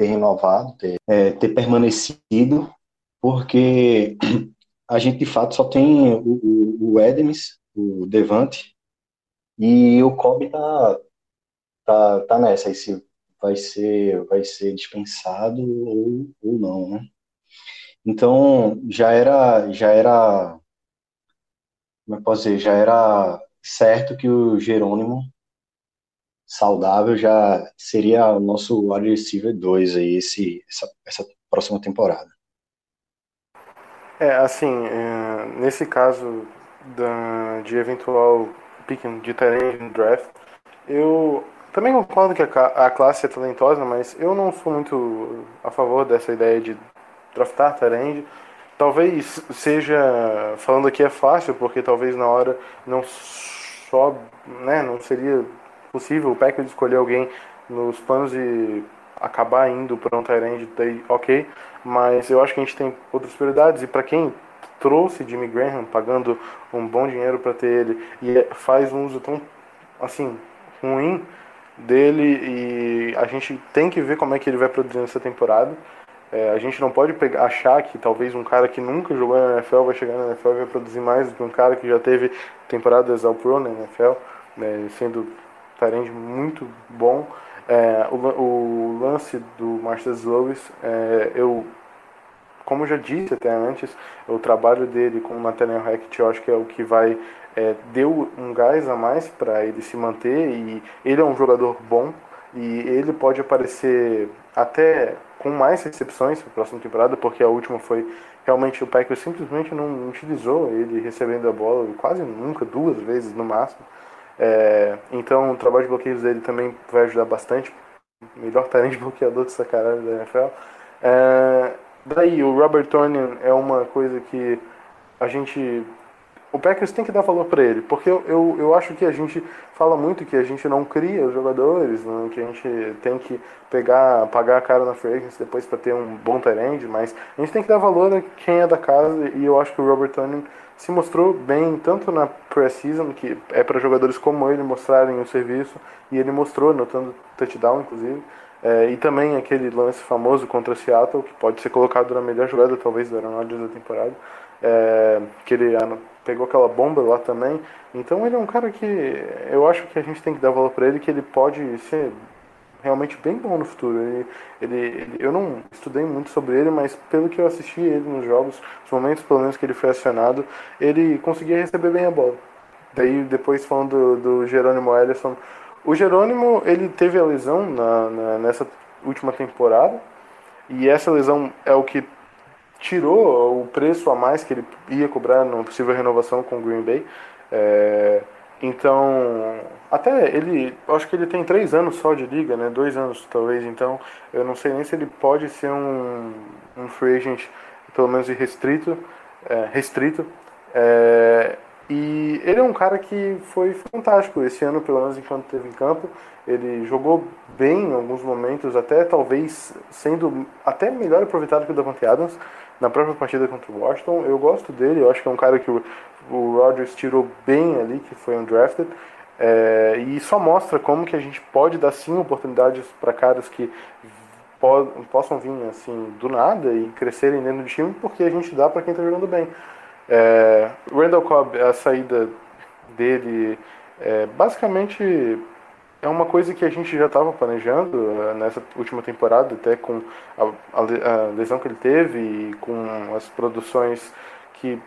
[SPEAKER 5] ter renovado, ter, é, ter permanecido, porque a gente de fato só tem o, o, o o Devante, e o Kobe tá, tá, tá nessa, aí se vai ser, vai ser dispensado ou, ou não, né? Então, já era, já era, como é posso dizer, já era certo que o Jerônimo saudável já seria o nosso wide receiver 2 aí, esse, essa, essa próxima temporada.
[SPEAKER 4] É, assim, é, nesse caso da, de eventual pick de talent no draft, eu também concordo que a, classe é talentosa, mas eu não sou muito a favor dessa ideia de draftar talent. Talvez seja, falando aqui é fácil, porque talvez na hora não só, né, não seria possível o Packers escolher alguém nos planos de acabar indo para um Tyrande, daí ok, mas eu acho que a gente tem outras prioridades e para quem trouxe Jimmy Graham pagando um bom dinheiro para ter ele e é, faz um uso tão assim ruim dele e a gente tem que ver como é que ele vai produzir nessa temporada. É, a gente não pode pegar, achar que talvez um cara que nunca jogou na NFL vai chegar na NFL e vai produzir mais do que um cara que já teve temporadas ao pro na NFL, né, sendo Tyrande muito bom. É, o, o, lance do Marcus Lewis, é, eu, como já disse até antes, o trabalho dele com o Nathaniel Hackett eu acho que é o que vai é, deu um gás a mais para ele se manter e ele é um jogador bom e ele pode aparecer até com mais recepções para a próxima temporada, porque a última foi realmente o Packers simplesmente não utilizou ele recebendo a bola quase nunca, duas vezes no máximo. É, então o trabalho de bloqueios dele também vai ajudar bastante. Melhor talento de bloqueador dessa caralho da NFL. É, daí, o Robert Tonian é uma coisa que a gente o Packers tem que dar valor para ele, porque eu, eu, eu, acho que a gente fala muito que a gente não cria os jogadores, né, que a gente tem que pegar, pagar a cara na free depois para ter um bom terreno, mas a gente tem que dar valor a quem é da casa e eu acho que o Robert Tonian se mostrou bem tanto na pré-season, que é para jogadores como ele mostrarem o serviço, e ele mostrou, anotando touchdown inclusive, é, e também aquele lance famoso contra Seattle, que pode ser colocado na melhor jogada talvez do Rodgers da temporada, é, que ele pegou aquela bomba lá também. Então ele é um cara que eu acho que a gente tem que dar valor para ele, que ele pode ser realmente bem bom no futuro. Ele, ele, ele, eu não estudei muito sobre ele, mas pelo que eu assisti ele nos jogos, os momentos pelo menos que ele foi acionado, ele conseguia receber bem a bola. Daí depois falando do, do Jerônimo Ellison, o Jerônimo ele teve a lesão na, na, nessa última temporada e essa lesão é o que tirou o preço a mais que ele ia cobrar numa possível renovação com o Green Bay. É, então, até ele, acho que ele tem três anos só de liga, né? Dois anos talvez. Então, eu não sei nem se ele pode ser um, um free agent, pelo menos restrito, é, restrito. É, e ele é um cara que foi fantástico esse ano, pelo menos enquanto esteve em campo. Ele jogou bem em alguns momentos, até talvez sendo até melhor aproveitado que o Davante Adams na própria partida contra o Washington. Eu gosto dele, eu acho que é um cara que o, o Rodgers tirou bem ali, que foi undrafted. É, e só mostra como que a gente pode dar sim oportunidades para caras que po possam vir assim do nada e crescerem dentro do time, porque a gente dá para quem está jogando bem. É, Randall Cobb, a saída dele, é, basicamente é uma coisa que a gente já estava planejando uh, nessa última temporada, até com a, a, lesão que ele teve e com as produções que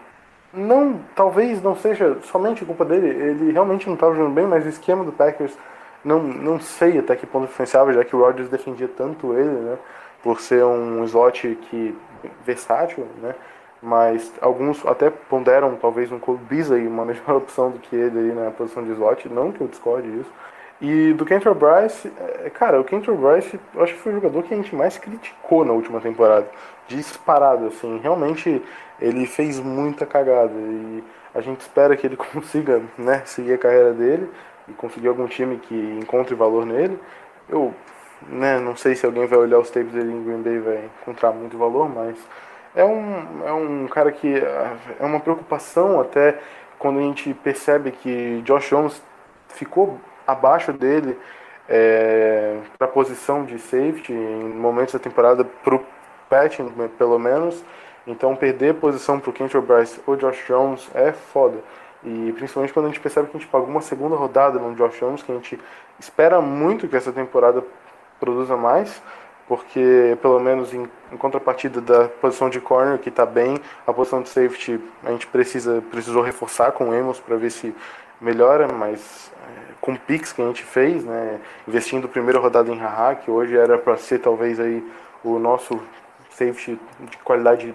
[SPEAKER 4] não, talvez não seja somente culpa dele, ele realmente não estava jogando bem, mas o esquema do Packers não, não sei até que ponto influenciava, já que o Rodgers defendia tanto ele, né, por ser um slot que versátil, né, mas alguns até ponderam talvez um Cole Beasley uma melhor opção do que ele aí na posição de slot, não que eu discorde isso, e do Kentor Bryce, é, cara, o Kentor Bryce, eu acho que foi o jogador que a gente mais criticou na última temporada. Disparado, assim, realmente ele fez muita cagada. E a gente espera que ele consiga, né, seguir a carreira dele e conseguir algum time que encontre valor nele. Eu, né, não sei se alguém vai olhar os tapes dele em Green Bay e vai encontrar muito valor, mas é um, é um cara que é uma preocupação até quando a gente percebe que Josh Jones ficou abaixo dele é, para a posição de safety em momentos da temporada para o Patton, pelo menos. Então perder posição para o Kentor Bryce ou Josh Jones é foda. E principalmente quando a gente percebe que a gente pagou uma segunda rodada no Josh Jones, que a gente espera muito que essa temporada produza mais, porque pelo menos em, em contrapartida da posição de corner que está bem, a posição de safety a gente precisa precisou reforçar com o Emos para ver se melhora, mas com picks que a gente fez, né, investindo primeira rodada em Haha, que hoje era para ser talvez aí o nosso safety de qualidade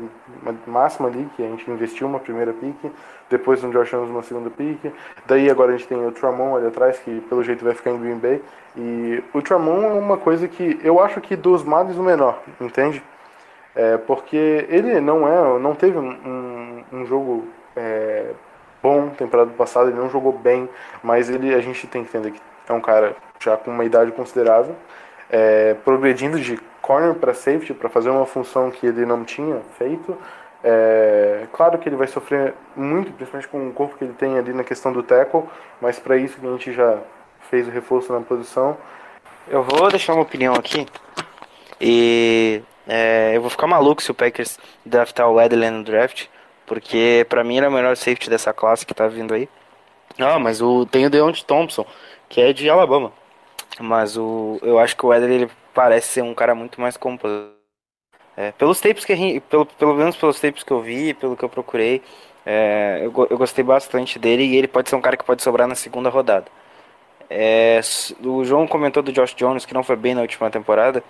[SPEAKER 4] máxima ali, que a gente investiu uma primeira pick, depois no Josh Jones uma segunda pick, daí agora a gente tem o Tramon ali atrás, que pelo jeito vai ficar em Green Bay, e o Tramon é uma coisa que eu acho que dos males o menor, entende? É, porque ele não é, não teve um, um jogo é, bom temporada passada, ele não jogou bem, mas ele a gente tem que entender que é um cara já com uma idade considerável. é, progredindo de corner para safety para fazer uma função que ele não tinha feito. É, claro que ele vai sofrer muito, principalmente com o corpo que ele tem ali na questão do tackle, mas para isso que a gente já fez o reforço na posição.
[SPEAKER 3] Eu vou deixar uma opinião aqui. E é, eu vou ficar maluco se o Packers draftar o Edley no draft. Porque pra mim ele é o melhor safety dessa classe que tá vindo aí. Ah, mas o, tem o Deontay Thompson, que é de Alabama. Mas o, eu acho que o Edley ele parece ser um cara muito mais completo. É, pelos tapes que pelo, pelo menos pelos tapes que eu vi, pelo que eu procurei, é, eu, eu gostei bastante dele e ele pode ser um cara que pode sobrar na segunda rodada. É, o João comentou do Josh Jones que não foi bem na última temporada.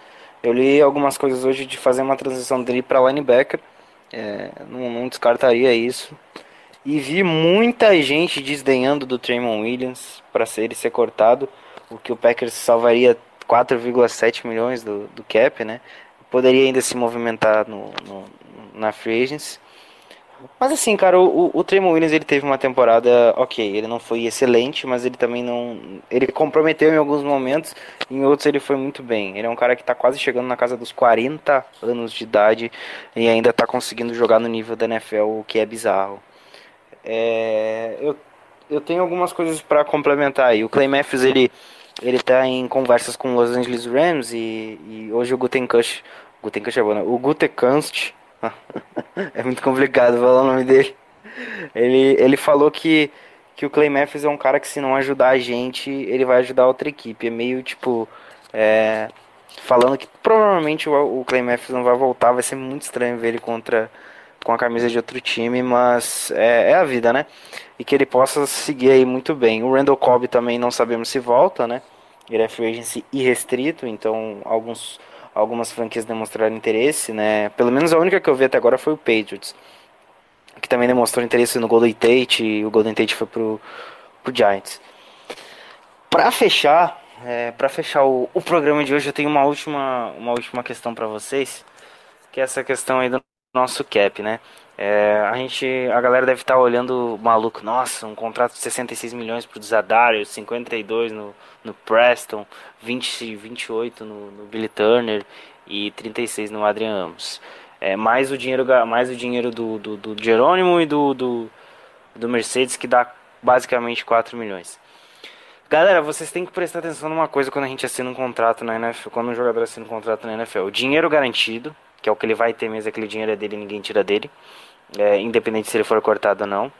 [SPEAKER 3] Eu li algumas coisas hoje de fazer uma transição dele para linebacker. É, não, não, descartaria isso. E vi muita gente desdenhando do Tremon Williams para ele ser cortado, o que o Packers salvaria 4,7 milhões do, do cap, né? Poderia ainda se movimentar no, no na free agency. Mas assim, cara, o, o Tremon Williams ele teve uma temporada ok, ele não foi excelente, mas ele também não. Ele comprometeu em alguns momentos, em outros ele foi muito bem. Ele é um cara que tá quase chegando na casa dos 40 anos de idade e ainda tá conseguindo jogar no nível da NFL, o que é bizarro. É, eu, eu tenho algumas coisas para complementar aí. O Clay Matthews ele, ele tá em conversas com os Los Angeles Rams e, e hoje o Gutenkush. Gutenkush é bom, né? O Gutekunst é muito complicado falar o nome dele. Ele, ele falou que, que o Clay Matthews é um cara que se não ajudar a gente, ele vai ajudar outra equipe. É meio tipo. É, falando que provavelmente o, o Clay Matthews não vai voltar, vai ser muito estranho ver ele contra com a camisa de outro time, mas é, é, a vida, né? E que ele possa seguir aí muito bem. O Randall Cobb também não sabemos se volta, né? Ele é free agency irrestrito, então alguns algumas franquias demonstraram interesse, né? Pelo menos a única que eu vi até agora foi o Patriots, que também demonstrou interesse no Golden Tate e o Golden Tate foi pro, pro Giants. Para fechar, é, para fechar o, o programa de hoje, eu tenho uma última, uma última questão para vocês, que é essa questão aí do nosso cap, né? É, a gente, a galera deve estar tá olhando maluco, nossa, um contrato de 66 milhões pro Zadário, 52 no, no Preston, 20, 28 no, no Billy Turner e 36 no Adrian Amos. É, mais o dinheiro, mais o dinheiro do, do, do Jerônimo e do, do, do Mercedes, que dá basicamente 4 milhões. Galera, vocês têm que prestar atenção numa coisa quando a gente assina um contrato na NFL, quando um jogador assina um contrato na NFL. O dinheiro garantido, que é o que ele vai ter mesmo, aquele dinheiro é dele e ninguém tira dele é, independente se ele for cortado ou não.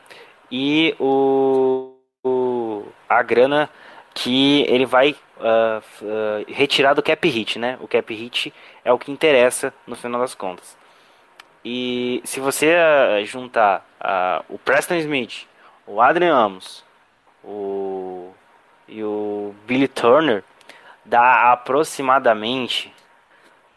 [SPEAKER 3] E o, o a grana que ele vai uh, uh, retirar do cap hit, né? O cap hit é o que interessa no final das contas. E se você uh, juntar o Preston Smith, o Adrian Amos, o e o Billy Turner, dá aproximadamente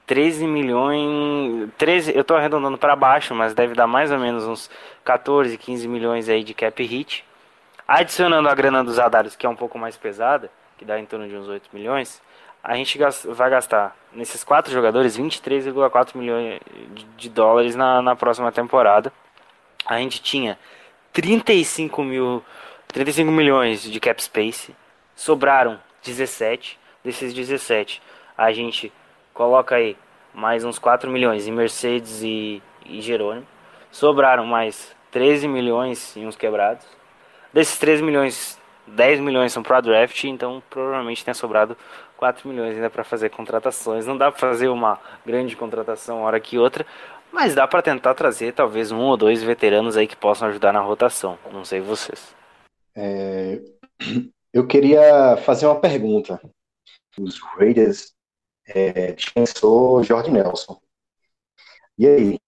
[SPEAKER 3] 13 milhões. 13, eu tô arredondando para baixo, mas deve dar mais ou menos uns 14, 15 milhões aí de cap hit. Adicionando a grana dos Adares, que é um pouco mais pesada, que dá em torno de uns 8 milhões, a gente vai gastar nesses quatro jogadores 23,4 milhões de dólares na, na próxima temporada. A gente tinha 35 mil 35 milhões de cap space, sobraram 17. Desses 17, a gente Coloca aí mais uns 4 milhões em Mercedes e, e Jerônimo. Sobraram mais 13 milhões em uns quebrados. Desses 13 milhões, 10 milhões são para draft, então provavelmente tenha sobrado 4 milhões ainda para fazer contratações. Não dá para fazer uma grande contratação hora que outra, mas dá para tentar trazer talvez um ou dois veteranos aí que possam ajudar na rotação. Não sei vocês.
[SPEAKER 5] É, eu queria fazer uma pergunta. Os Raiders é, dispensou Jorge Nelson. E aí?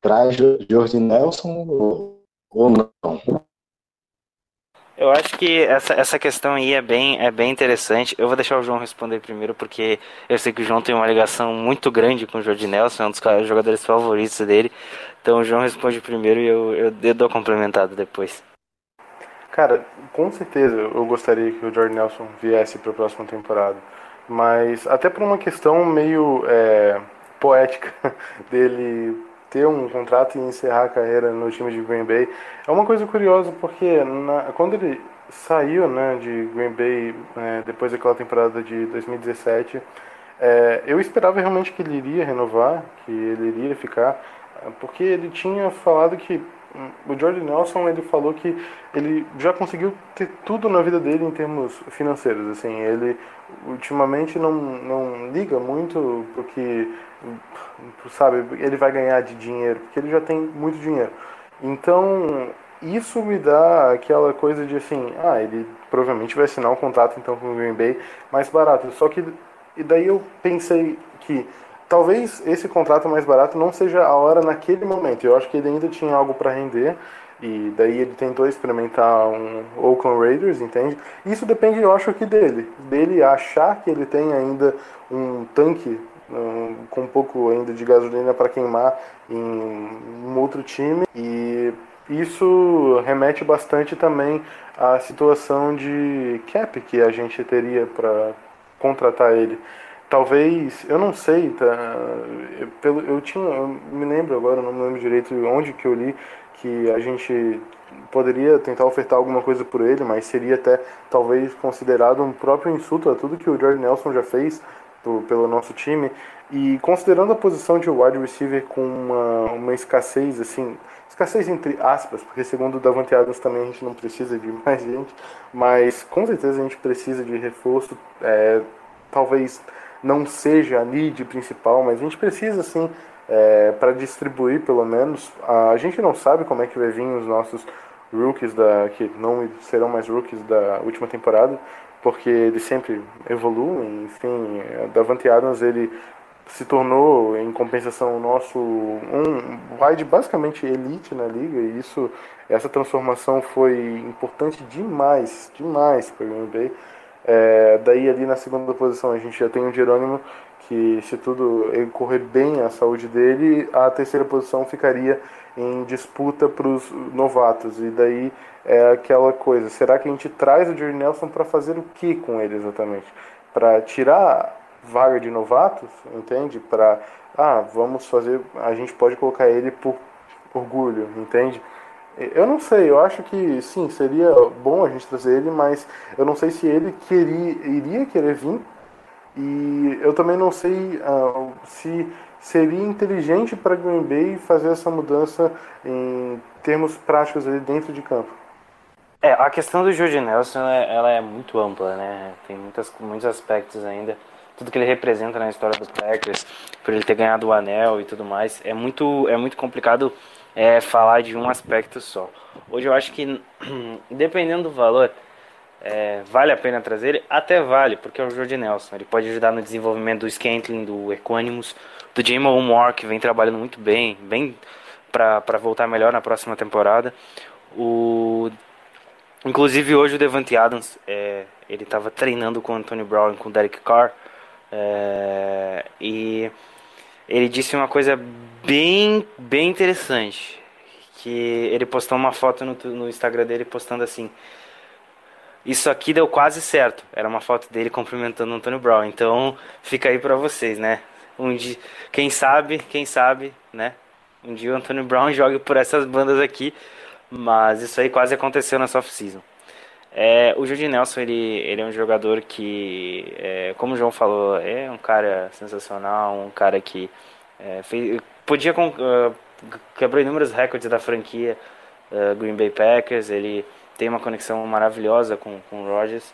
[SPEAKER 5] Traz Jorge Nelson ou não?
[SPEAKER 3] Eu acho que essa, essa questão aí é bem, é bem interessante. Eu vou deixar o João responder primeiro, porque eu sei que o João tem uma ligação muito grande com o Jorge Nelson, é um dos jogadores favoritos dele. Então o João responde primeiro e eu, eu, eu dou complementado depois.
[SPEAKER 4] Cara, com certeza eu gostaria que o Jorge Nelson viesse para a próxima temporada mas até por uma questão meio é, poética dele ter um contrato e encerrar a carreira no time de Green Bay. É uma coisa curiosa porque na, quando ele saiu né, de Green Bay é, depois daquela temporada de 2017, é, eu esperava realmente que ele iria renovar, que ele iria ficar, porque ele tinha falado que o Jordan Nelson ele falou que ele já conseguiu ter tudo na vida dele em termos financeiros assim. Ele ultimamente não, não liga muito porque sabe ele vai ganhar de dinheiro porque ele já tem muito dinheiro. Então isso me dá aquela coisa de assim ah ele provavelmente vai assinar um contrato então com o Green Bay mais barato. Só que e daí eu pensei que talvez esse contrato mais barato não seja a hora naquele momento. Eu acho que ele ainda tinha algo para render e daí ele tentou experimentar um Oakland Raiders, entende? Isso depende, eu acho, que dele, dele achar que ele tem ainda um tanque um, com um pouco ainda de gasolina para queimar em um outro time e isso remete bastante também à situação de cap que a gente teria para contratar ele. Talvez, eu não sei, tá? Eu, pelo, eu tinha, eu me lembro agora, não me lembro direito onde que eu li que a gente poderia tentar ofertar alguma coisa por ele, mas seria até talvez considerado um próprio insulto a tudo que o Jordan Nelson já fez do, pelo nosso time. E considerando a posição de wide receiver com uma, uma escassez, assim, escassez entre aspas, porque segundo o Davante Adams também a gente não precisa de mais gente, mas com certeza a gente precisa de reforço, é, talvez não seja a lead principal, mas a gente precisa sim é, para distribuir pelo menos. A gente não sabe como é que vai vir os nossos rookies da que não serão mais rookies da última temporada, porque eles sempre evoluem. Enfim, Davante Adams ele se tornou em compensação o nosso um wide basicamente elite na liga e isso essa transformação foi importante demais, demais para o Green Bay. É, daí ali na segunda posição a gente já tem o Jerônimo, que se tudo correr bem a saúde dele, a terceira posição ficaria em disputa para os novatos. E daí é aquela coisa, será que a gente traz o Jerry Nelson para fazer o que com ele exatamente? Para tirar vaga de novatos, entende? Para, ah, vamos fazer, a gente pode colocar ele por orgulho, entende? Eu não sei, eu acho que sim, seria bom a gente trazer ele, mas eu não sei se ele queria, iria querer vir. E eu também não sei uh, se seria inteligente para Green Bay fazer essa mudança em termos práticos ali dentro de campo.
[SPEAKER 3] É, a questão do Jorge Nelson ela é muito ampla, né? Tem muitas, muitos aspectos ainda. Tudo que ele representa na história dos Packers, por ele ter ganhado o anel e tudo mais, é muito, é muito complicado é, falar de um aspecto só. Hoje eu acho que, dependendo do valor, é, vale a pena trazer ele? Até vale, porque é o Jordi Nelson. Ele pode ajudar no desenvolvimento do Scantling, do Equanimus, do Jamal Moore, que vem trabalhando muito bem, bem para voltar melhor na próxima temporada. O, inclusive hoje o Devante Adams, é, ele estava treinando com o Anthony Brown e com o Derek Carr. É, e ele disse uma coisa bem, bem interessante. Que ele postou uma foto no, no Instagram dele postando assim. Isso aqui deu quase certo. Era uma foto dele cumprimentando o Antônio Brown. Então fica aí para vocês, né? Um dia, quem sabe, quem sabe, né? Um dia o Antônio Brown jogue por essas bandas aqui. Mas isso aí quase aconteceu na soft season. É, o Jordi Nelson, ele, ele é um jogador que, é, como o João falou, é um cara sensacional, um cara que é, fez, podia uh, quebrou inúmeros recordes da franquia uh, Green Bay Packers, ele tem uma conexão maravilhosa com, com o Rodgers.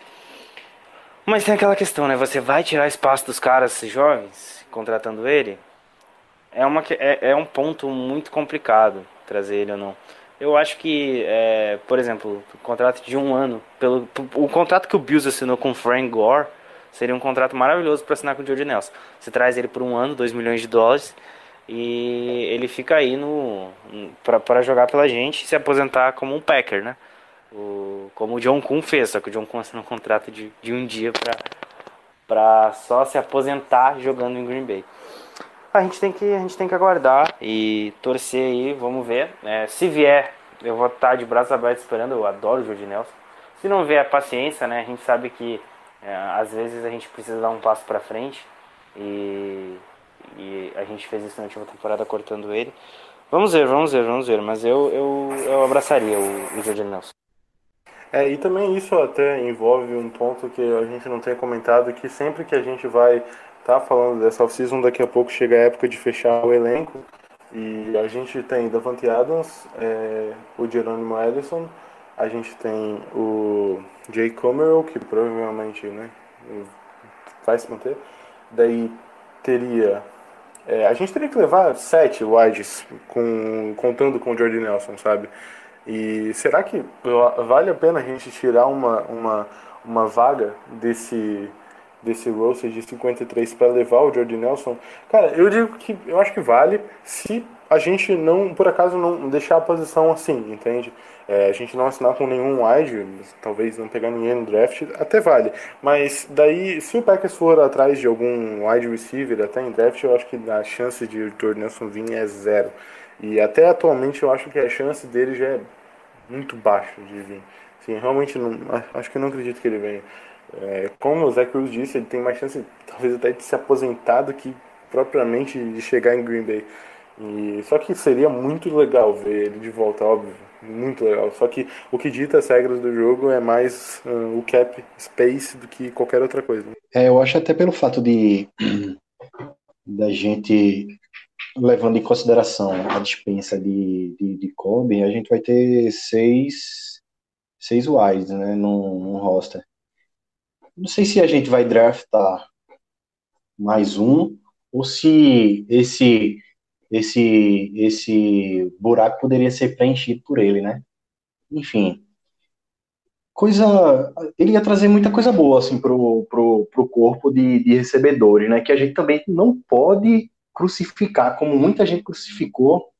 [SPEAKER 3] Mas tem aquela questão, né? Você vai tirar espaço dos caras jovens contratando ele? É, uma, é, é um ponto muito complicado trazer ele ou não. Eu acho que, é, por exemplo, o contrato de um ano, pelo, o contrato que o Bills assinou com o Frank Gore seria um contrato maravilhoso para assinar com o George Nelson. Você traz ele por um ano, 2 milhões de dólares, e ele fica aí no para jogar pela gente e se aposentar como um Packer, né? O, como o John Kuhn fez, só que o John Kuhn assinou um contrato de, de um dia para só se aposentar jogando em Green Bay a gente tem que a gente tem que aguardar e torcer aí, vamos ver. É, se vier, eu vou estar de braços abertos esperando. Eu adoro o Jordi Nelson. Se não vier, paciência, né? A gente sabe que é, às vezes a gente precisa dar um passo para frente e, e a gente fez isso na última temporada cortando ele. Vamos ver, vamos ver, vamos ver. Mas eu, eu, eu abraçaria o, o Jordi Nelson.
[SPEAKER 4] É, e também isso até envolve um ponto que a gente não tem comentado, que sempre que a gente vai tá falando dessa off-season, daqui a pouco chega a época de fechar o elenco, e a gente tem Davante Adams, é, o Jerônimo Edison, a gente tem o Jay Comerl, que provavelmente né, vai se manter, daí teria é, a gente teria que levar sete wides com, contando com o Jordi Nelson, sabe? E será que vale a pena a gente tirar uma, uma, uma vaga desse, desse roster de 53 para levar o Jordi Nelson? Cara, eu digo que eu acho que vale se a gente não, por acaso, não deixar a posição assim, entende? É, a gente não assinar com nenhum wide, talvez não pegar ninguém no draft, até vale. Mas daí, se o Packers for atrás de algum wide receiver até em draft, eu acho que a chance de o Jordan Nelson vir é zero. E até atualmente eu acho que a chance dele já é muito baixa de vir. Sim, realmente não, acho que não acredito que ele venha. É, como o Zach Cruz disse, ele tem mais chance, talvez até de se aposentar do que propriamente de chegar em Green Bay. E, só que seria muito legal ver ele de volta, óbvio. Muito legal. Só que o que dita as regras do jogo é mais uh, o cap space do que qualquer outra coisa.
[SPEAKER 5] É, eu acho até pelo fato de da gente levando em consideração a dispensa de, de, de Kobe, a gente vai ter seis, seis wides né, num, num roster. Não sei se a gente vai draftar mais um, ou se esse esse, esse buraco poderia ser preenchido por ele, né? Enfim, coisa, ele ia trazer muita coisa boa assim pro, pro, pro corpo de, de recebedores, né? Que a gente também não pode crucificar, como muita gente crucificou,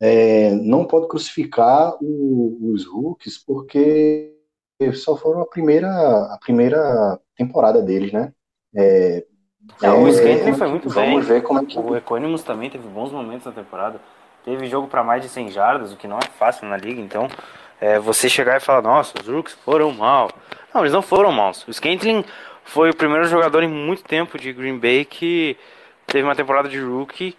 [SPEAKER 5] é, não pode crucificar o, os rookies porque só foram a primeira a primeira temporada deles, né? É,
[SPEAKER 3] é, o Scantling foi muito
[SPEAKER 5] vamos
[SPEAKER 3] bem.
[SPEAKER 5] ver como é que
[SPEAKER 3] O Equanimus também teve bons momentos na temporada. Teve jogo para mais de 100 jardas, o que não é fácil na liga. Então, é, você chegar e falar, nossa, os Rooks foram mal. Não, eles não foram maus. O Scantling foi o primeiro jogador em muito tempo de Green Bay que teve uma temporada de rookie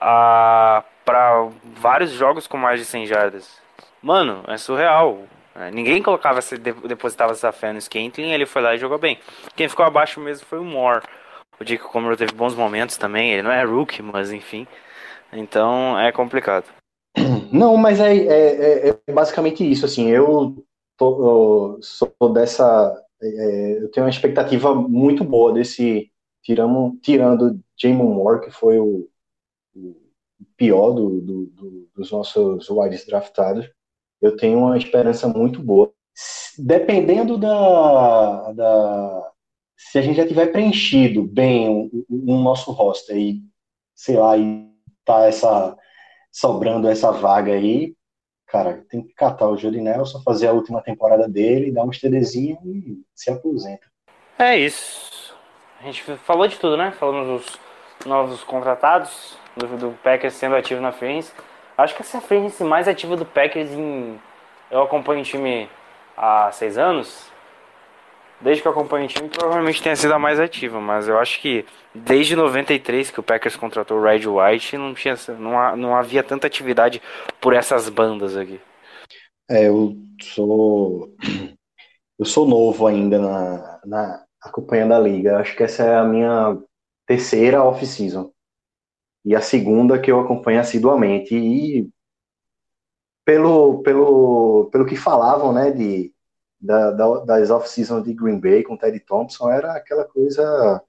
[SPEAKER 3] ah, para vários jogos com mais de 100 jardas. Mano, é surreal. É, ninguém colocava, depositava essa fé no Scantling, ele foi lá e jogou bem. Quem ficou abaixo mesmo foi o Moore. O Dick Comer teve bons momentos também. Ele não é rookie, mas enfim. Então é complicado.
[SPEAKER 5] Não, mas é, é, é, é basicamente isso. Assim, eu, tô, eu sou dessa. É, eu tenho uma expectativa muito boa desse. Tiramos, tirando Jamon Moore, que foi o, o pior do, do, do, dos nossos wides draftados. Eu tenho uma esperança muito boa. Dependendo da, da, se a gente já tiver preenchido bem o, o, o nosso roster e, sei lá, e tá essa, sobrando essa vaga aí, cara, tem que catar o Jody Nelson, fazer a última temporada dele, dar um TDzinho e se aposenta.
[SPEAKER 3] É isso. A gente falou de tudo, né? Falamos dos novos contratados, do, do Packers sendo ativo na frente. Acho que essa é a frente mais ativa do Packers em. Eu acompanho o time há seis anos desde que eu acompanho o time, provavelmente tenha sido a mais ativa, mas eu acho que desde 93 que o Packers contratou o Red White, não, tinha, não, não havia tanta atividade por essas bandas aqui.
[SPEAKER 5] É, eu sou eu sou novo ainda na, na acompanhando a liga. Acho que essa é a minha terceira off-season. E a segunda que eu acompanho assiduamente. E pelo, pelo, pelo que falavam, né, de da, da, das off-season de Green Bay com Teddy Thompson era aquela coisa.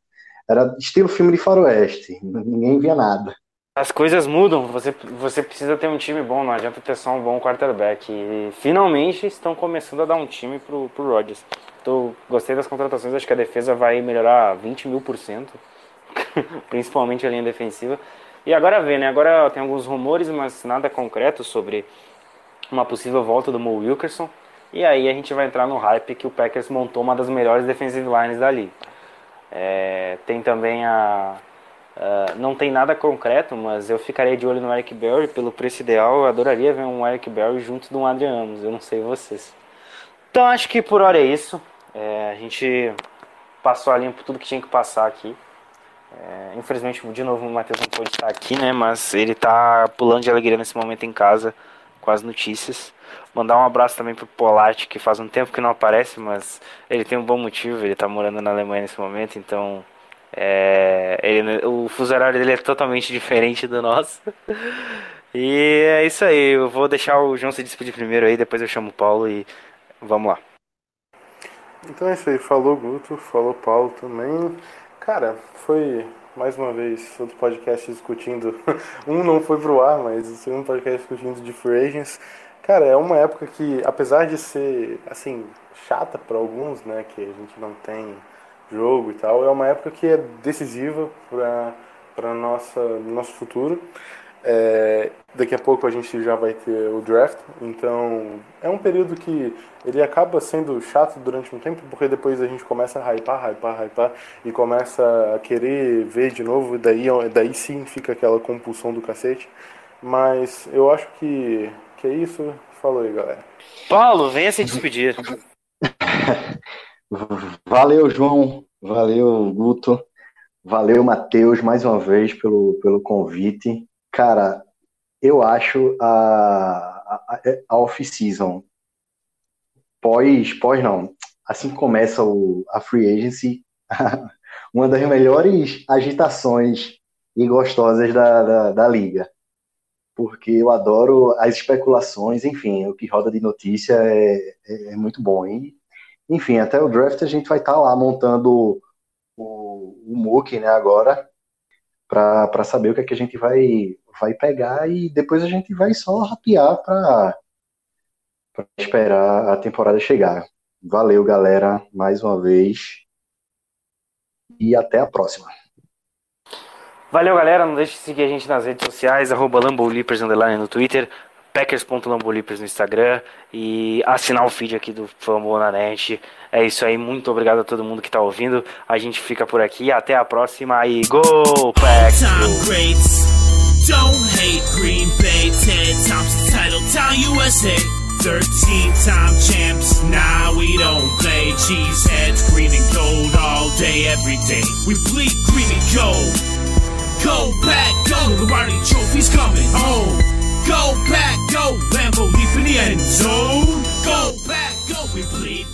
[SPEAKER 5] Era estilo filme de faroeste, ninguém via nada.
[SPEAKER 3] As coisas mudam, você, você precisa ter um time bom, não adianta ter só um bom quarterback. E finalmente estão começando a dar um time pro, pro Rodgers. Tô, gostei das contratações, acho que a defesa vai melhorar 20 mil por cento, principalmente a linha defensiva. E agora vê, né? Agora tem alguns rumores, mas nada concreto sobre uma possível volta do Mo Wilkerson. E aí a gente vai entrar no hype que o Packers montou uma das melhores defensive lines da liga. É, tem também a. Uh, não tem nada concreto, mas eu ficaria de olho no Eric Berry pelo preço ideal. Eu adoraria ver um Eric Berry junto de um Adrian Amos, eu não sei vocês. Então acho que por hora é isso. É, a gente passou a limpo tudo que tinha que passar aqui. É, infelizmente, de novo, o Matheus não pôde estar aqui, né? Mas ele está pulando de alegria nesse momento em casa com as notícias. Mandar um abraço também pro Polatti, que faz um tempo que não aparece, mas ele tem um bom motivo, ele tá morando na Alemanha nesse momento, então é, ele, o fuso horário dele é totalmente diferente do nosso. E é isso aí, eu vou deixar o João se despedir primeiro aí, depois eu chamo o Paulo e vamos lá.
[SPEAKER 4] Então é isso aí, falou Guto, falou Paulo também. Cara, foi mais uma vez outro podcast discutindo. um não foi pro ar, mas o segundo podcast discutindo de Free Agents. Cara, é uma época que, apesar de ser, assim, chata para alguns, né, que a gente não tem jogo e tal, é uma época que é decisiva para para nossa nosso futuro. É, daqui a pouco a gente já vai ter o draft, então é um período que ele acaba sendo chato durante um tempo, porque depois a gente começa a hypar, hypar, hypar e começa a querer ver de novo, e daí, daí sim fica aquela compulsão do cacete. Mas eu acho que, que é isso. Falou aí, galera.
[SPEAKER 3] Paulo, venha se despedir.
[SPEAKER 5] Valeu, João. Valeu, Guto. Valeu, Matheus, mais uma vez pelo, pelo convite. Cara, eu acho a, a, a off-season pós, pós não, assim que começa o, a free agency, uma das melhores agitações e gostosas da, da, da, liga. Porque eu adoro as especulações, enfim, o que roda de notícia é, é, é muito bom. E, enfim, até o draft a gente vai estar tá lá montando o, o MOOC, né, agora, para saber o que, é que a gente vai, vai pegar e depois a gente vai só rapear para esperar a temporada chegar. Valeu, galera, mais uma vez. E até a próxima.
[SPEAKER 3] Valeu, galera. Não deixe de seguir a gente nas redes sociais, arroba no Twitter, packers.lambolipers no Instagram e assinar o feed aqui do Fambonanet. É isso aí, muito obrigado a todo mundo que tá ouvindo. A gente fica por aqui, até a próxima e Go Packers! Don't hate Green Bay, 10 times title town USA. 13 time champs, nah, we don't play. Cheeseheads, green and gold all day, every day. We bleed green and gold. Go back, go, the Lombardi trophy's coming home. Go back, go, Lambo leap in the end zone. Go back, go, we bleed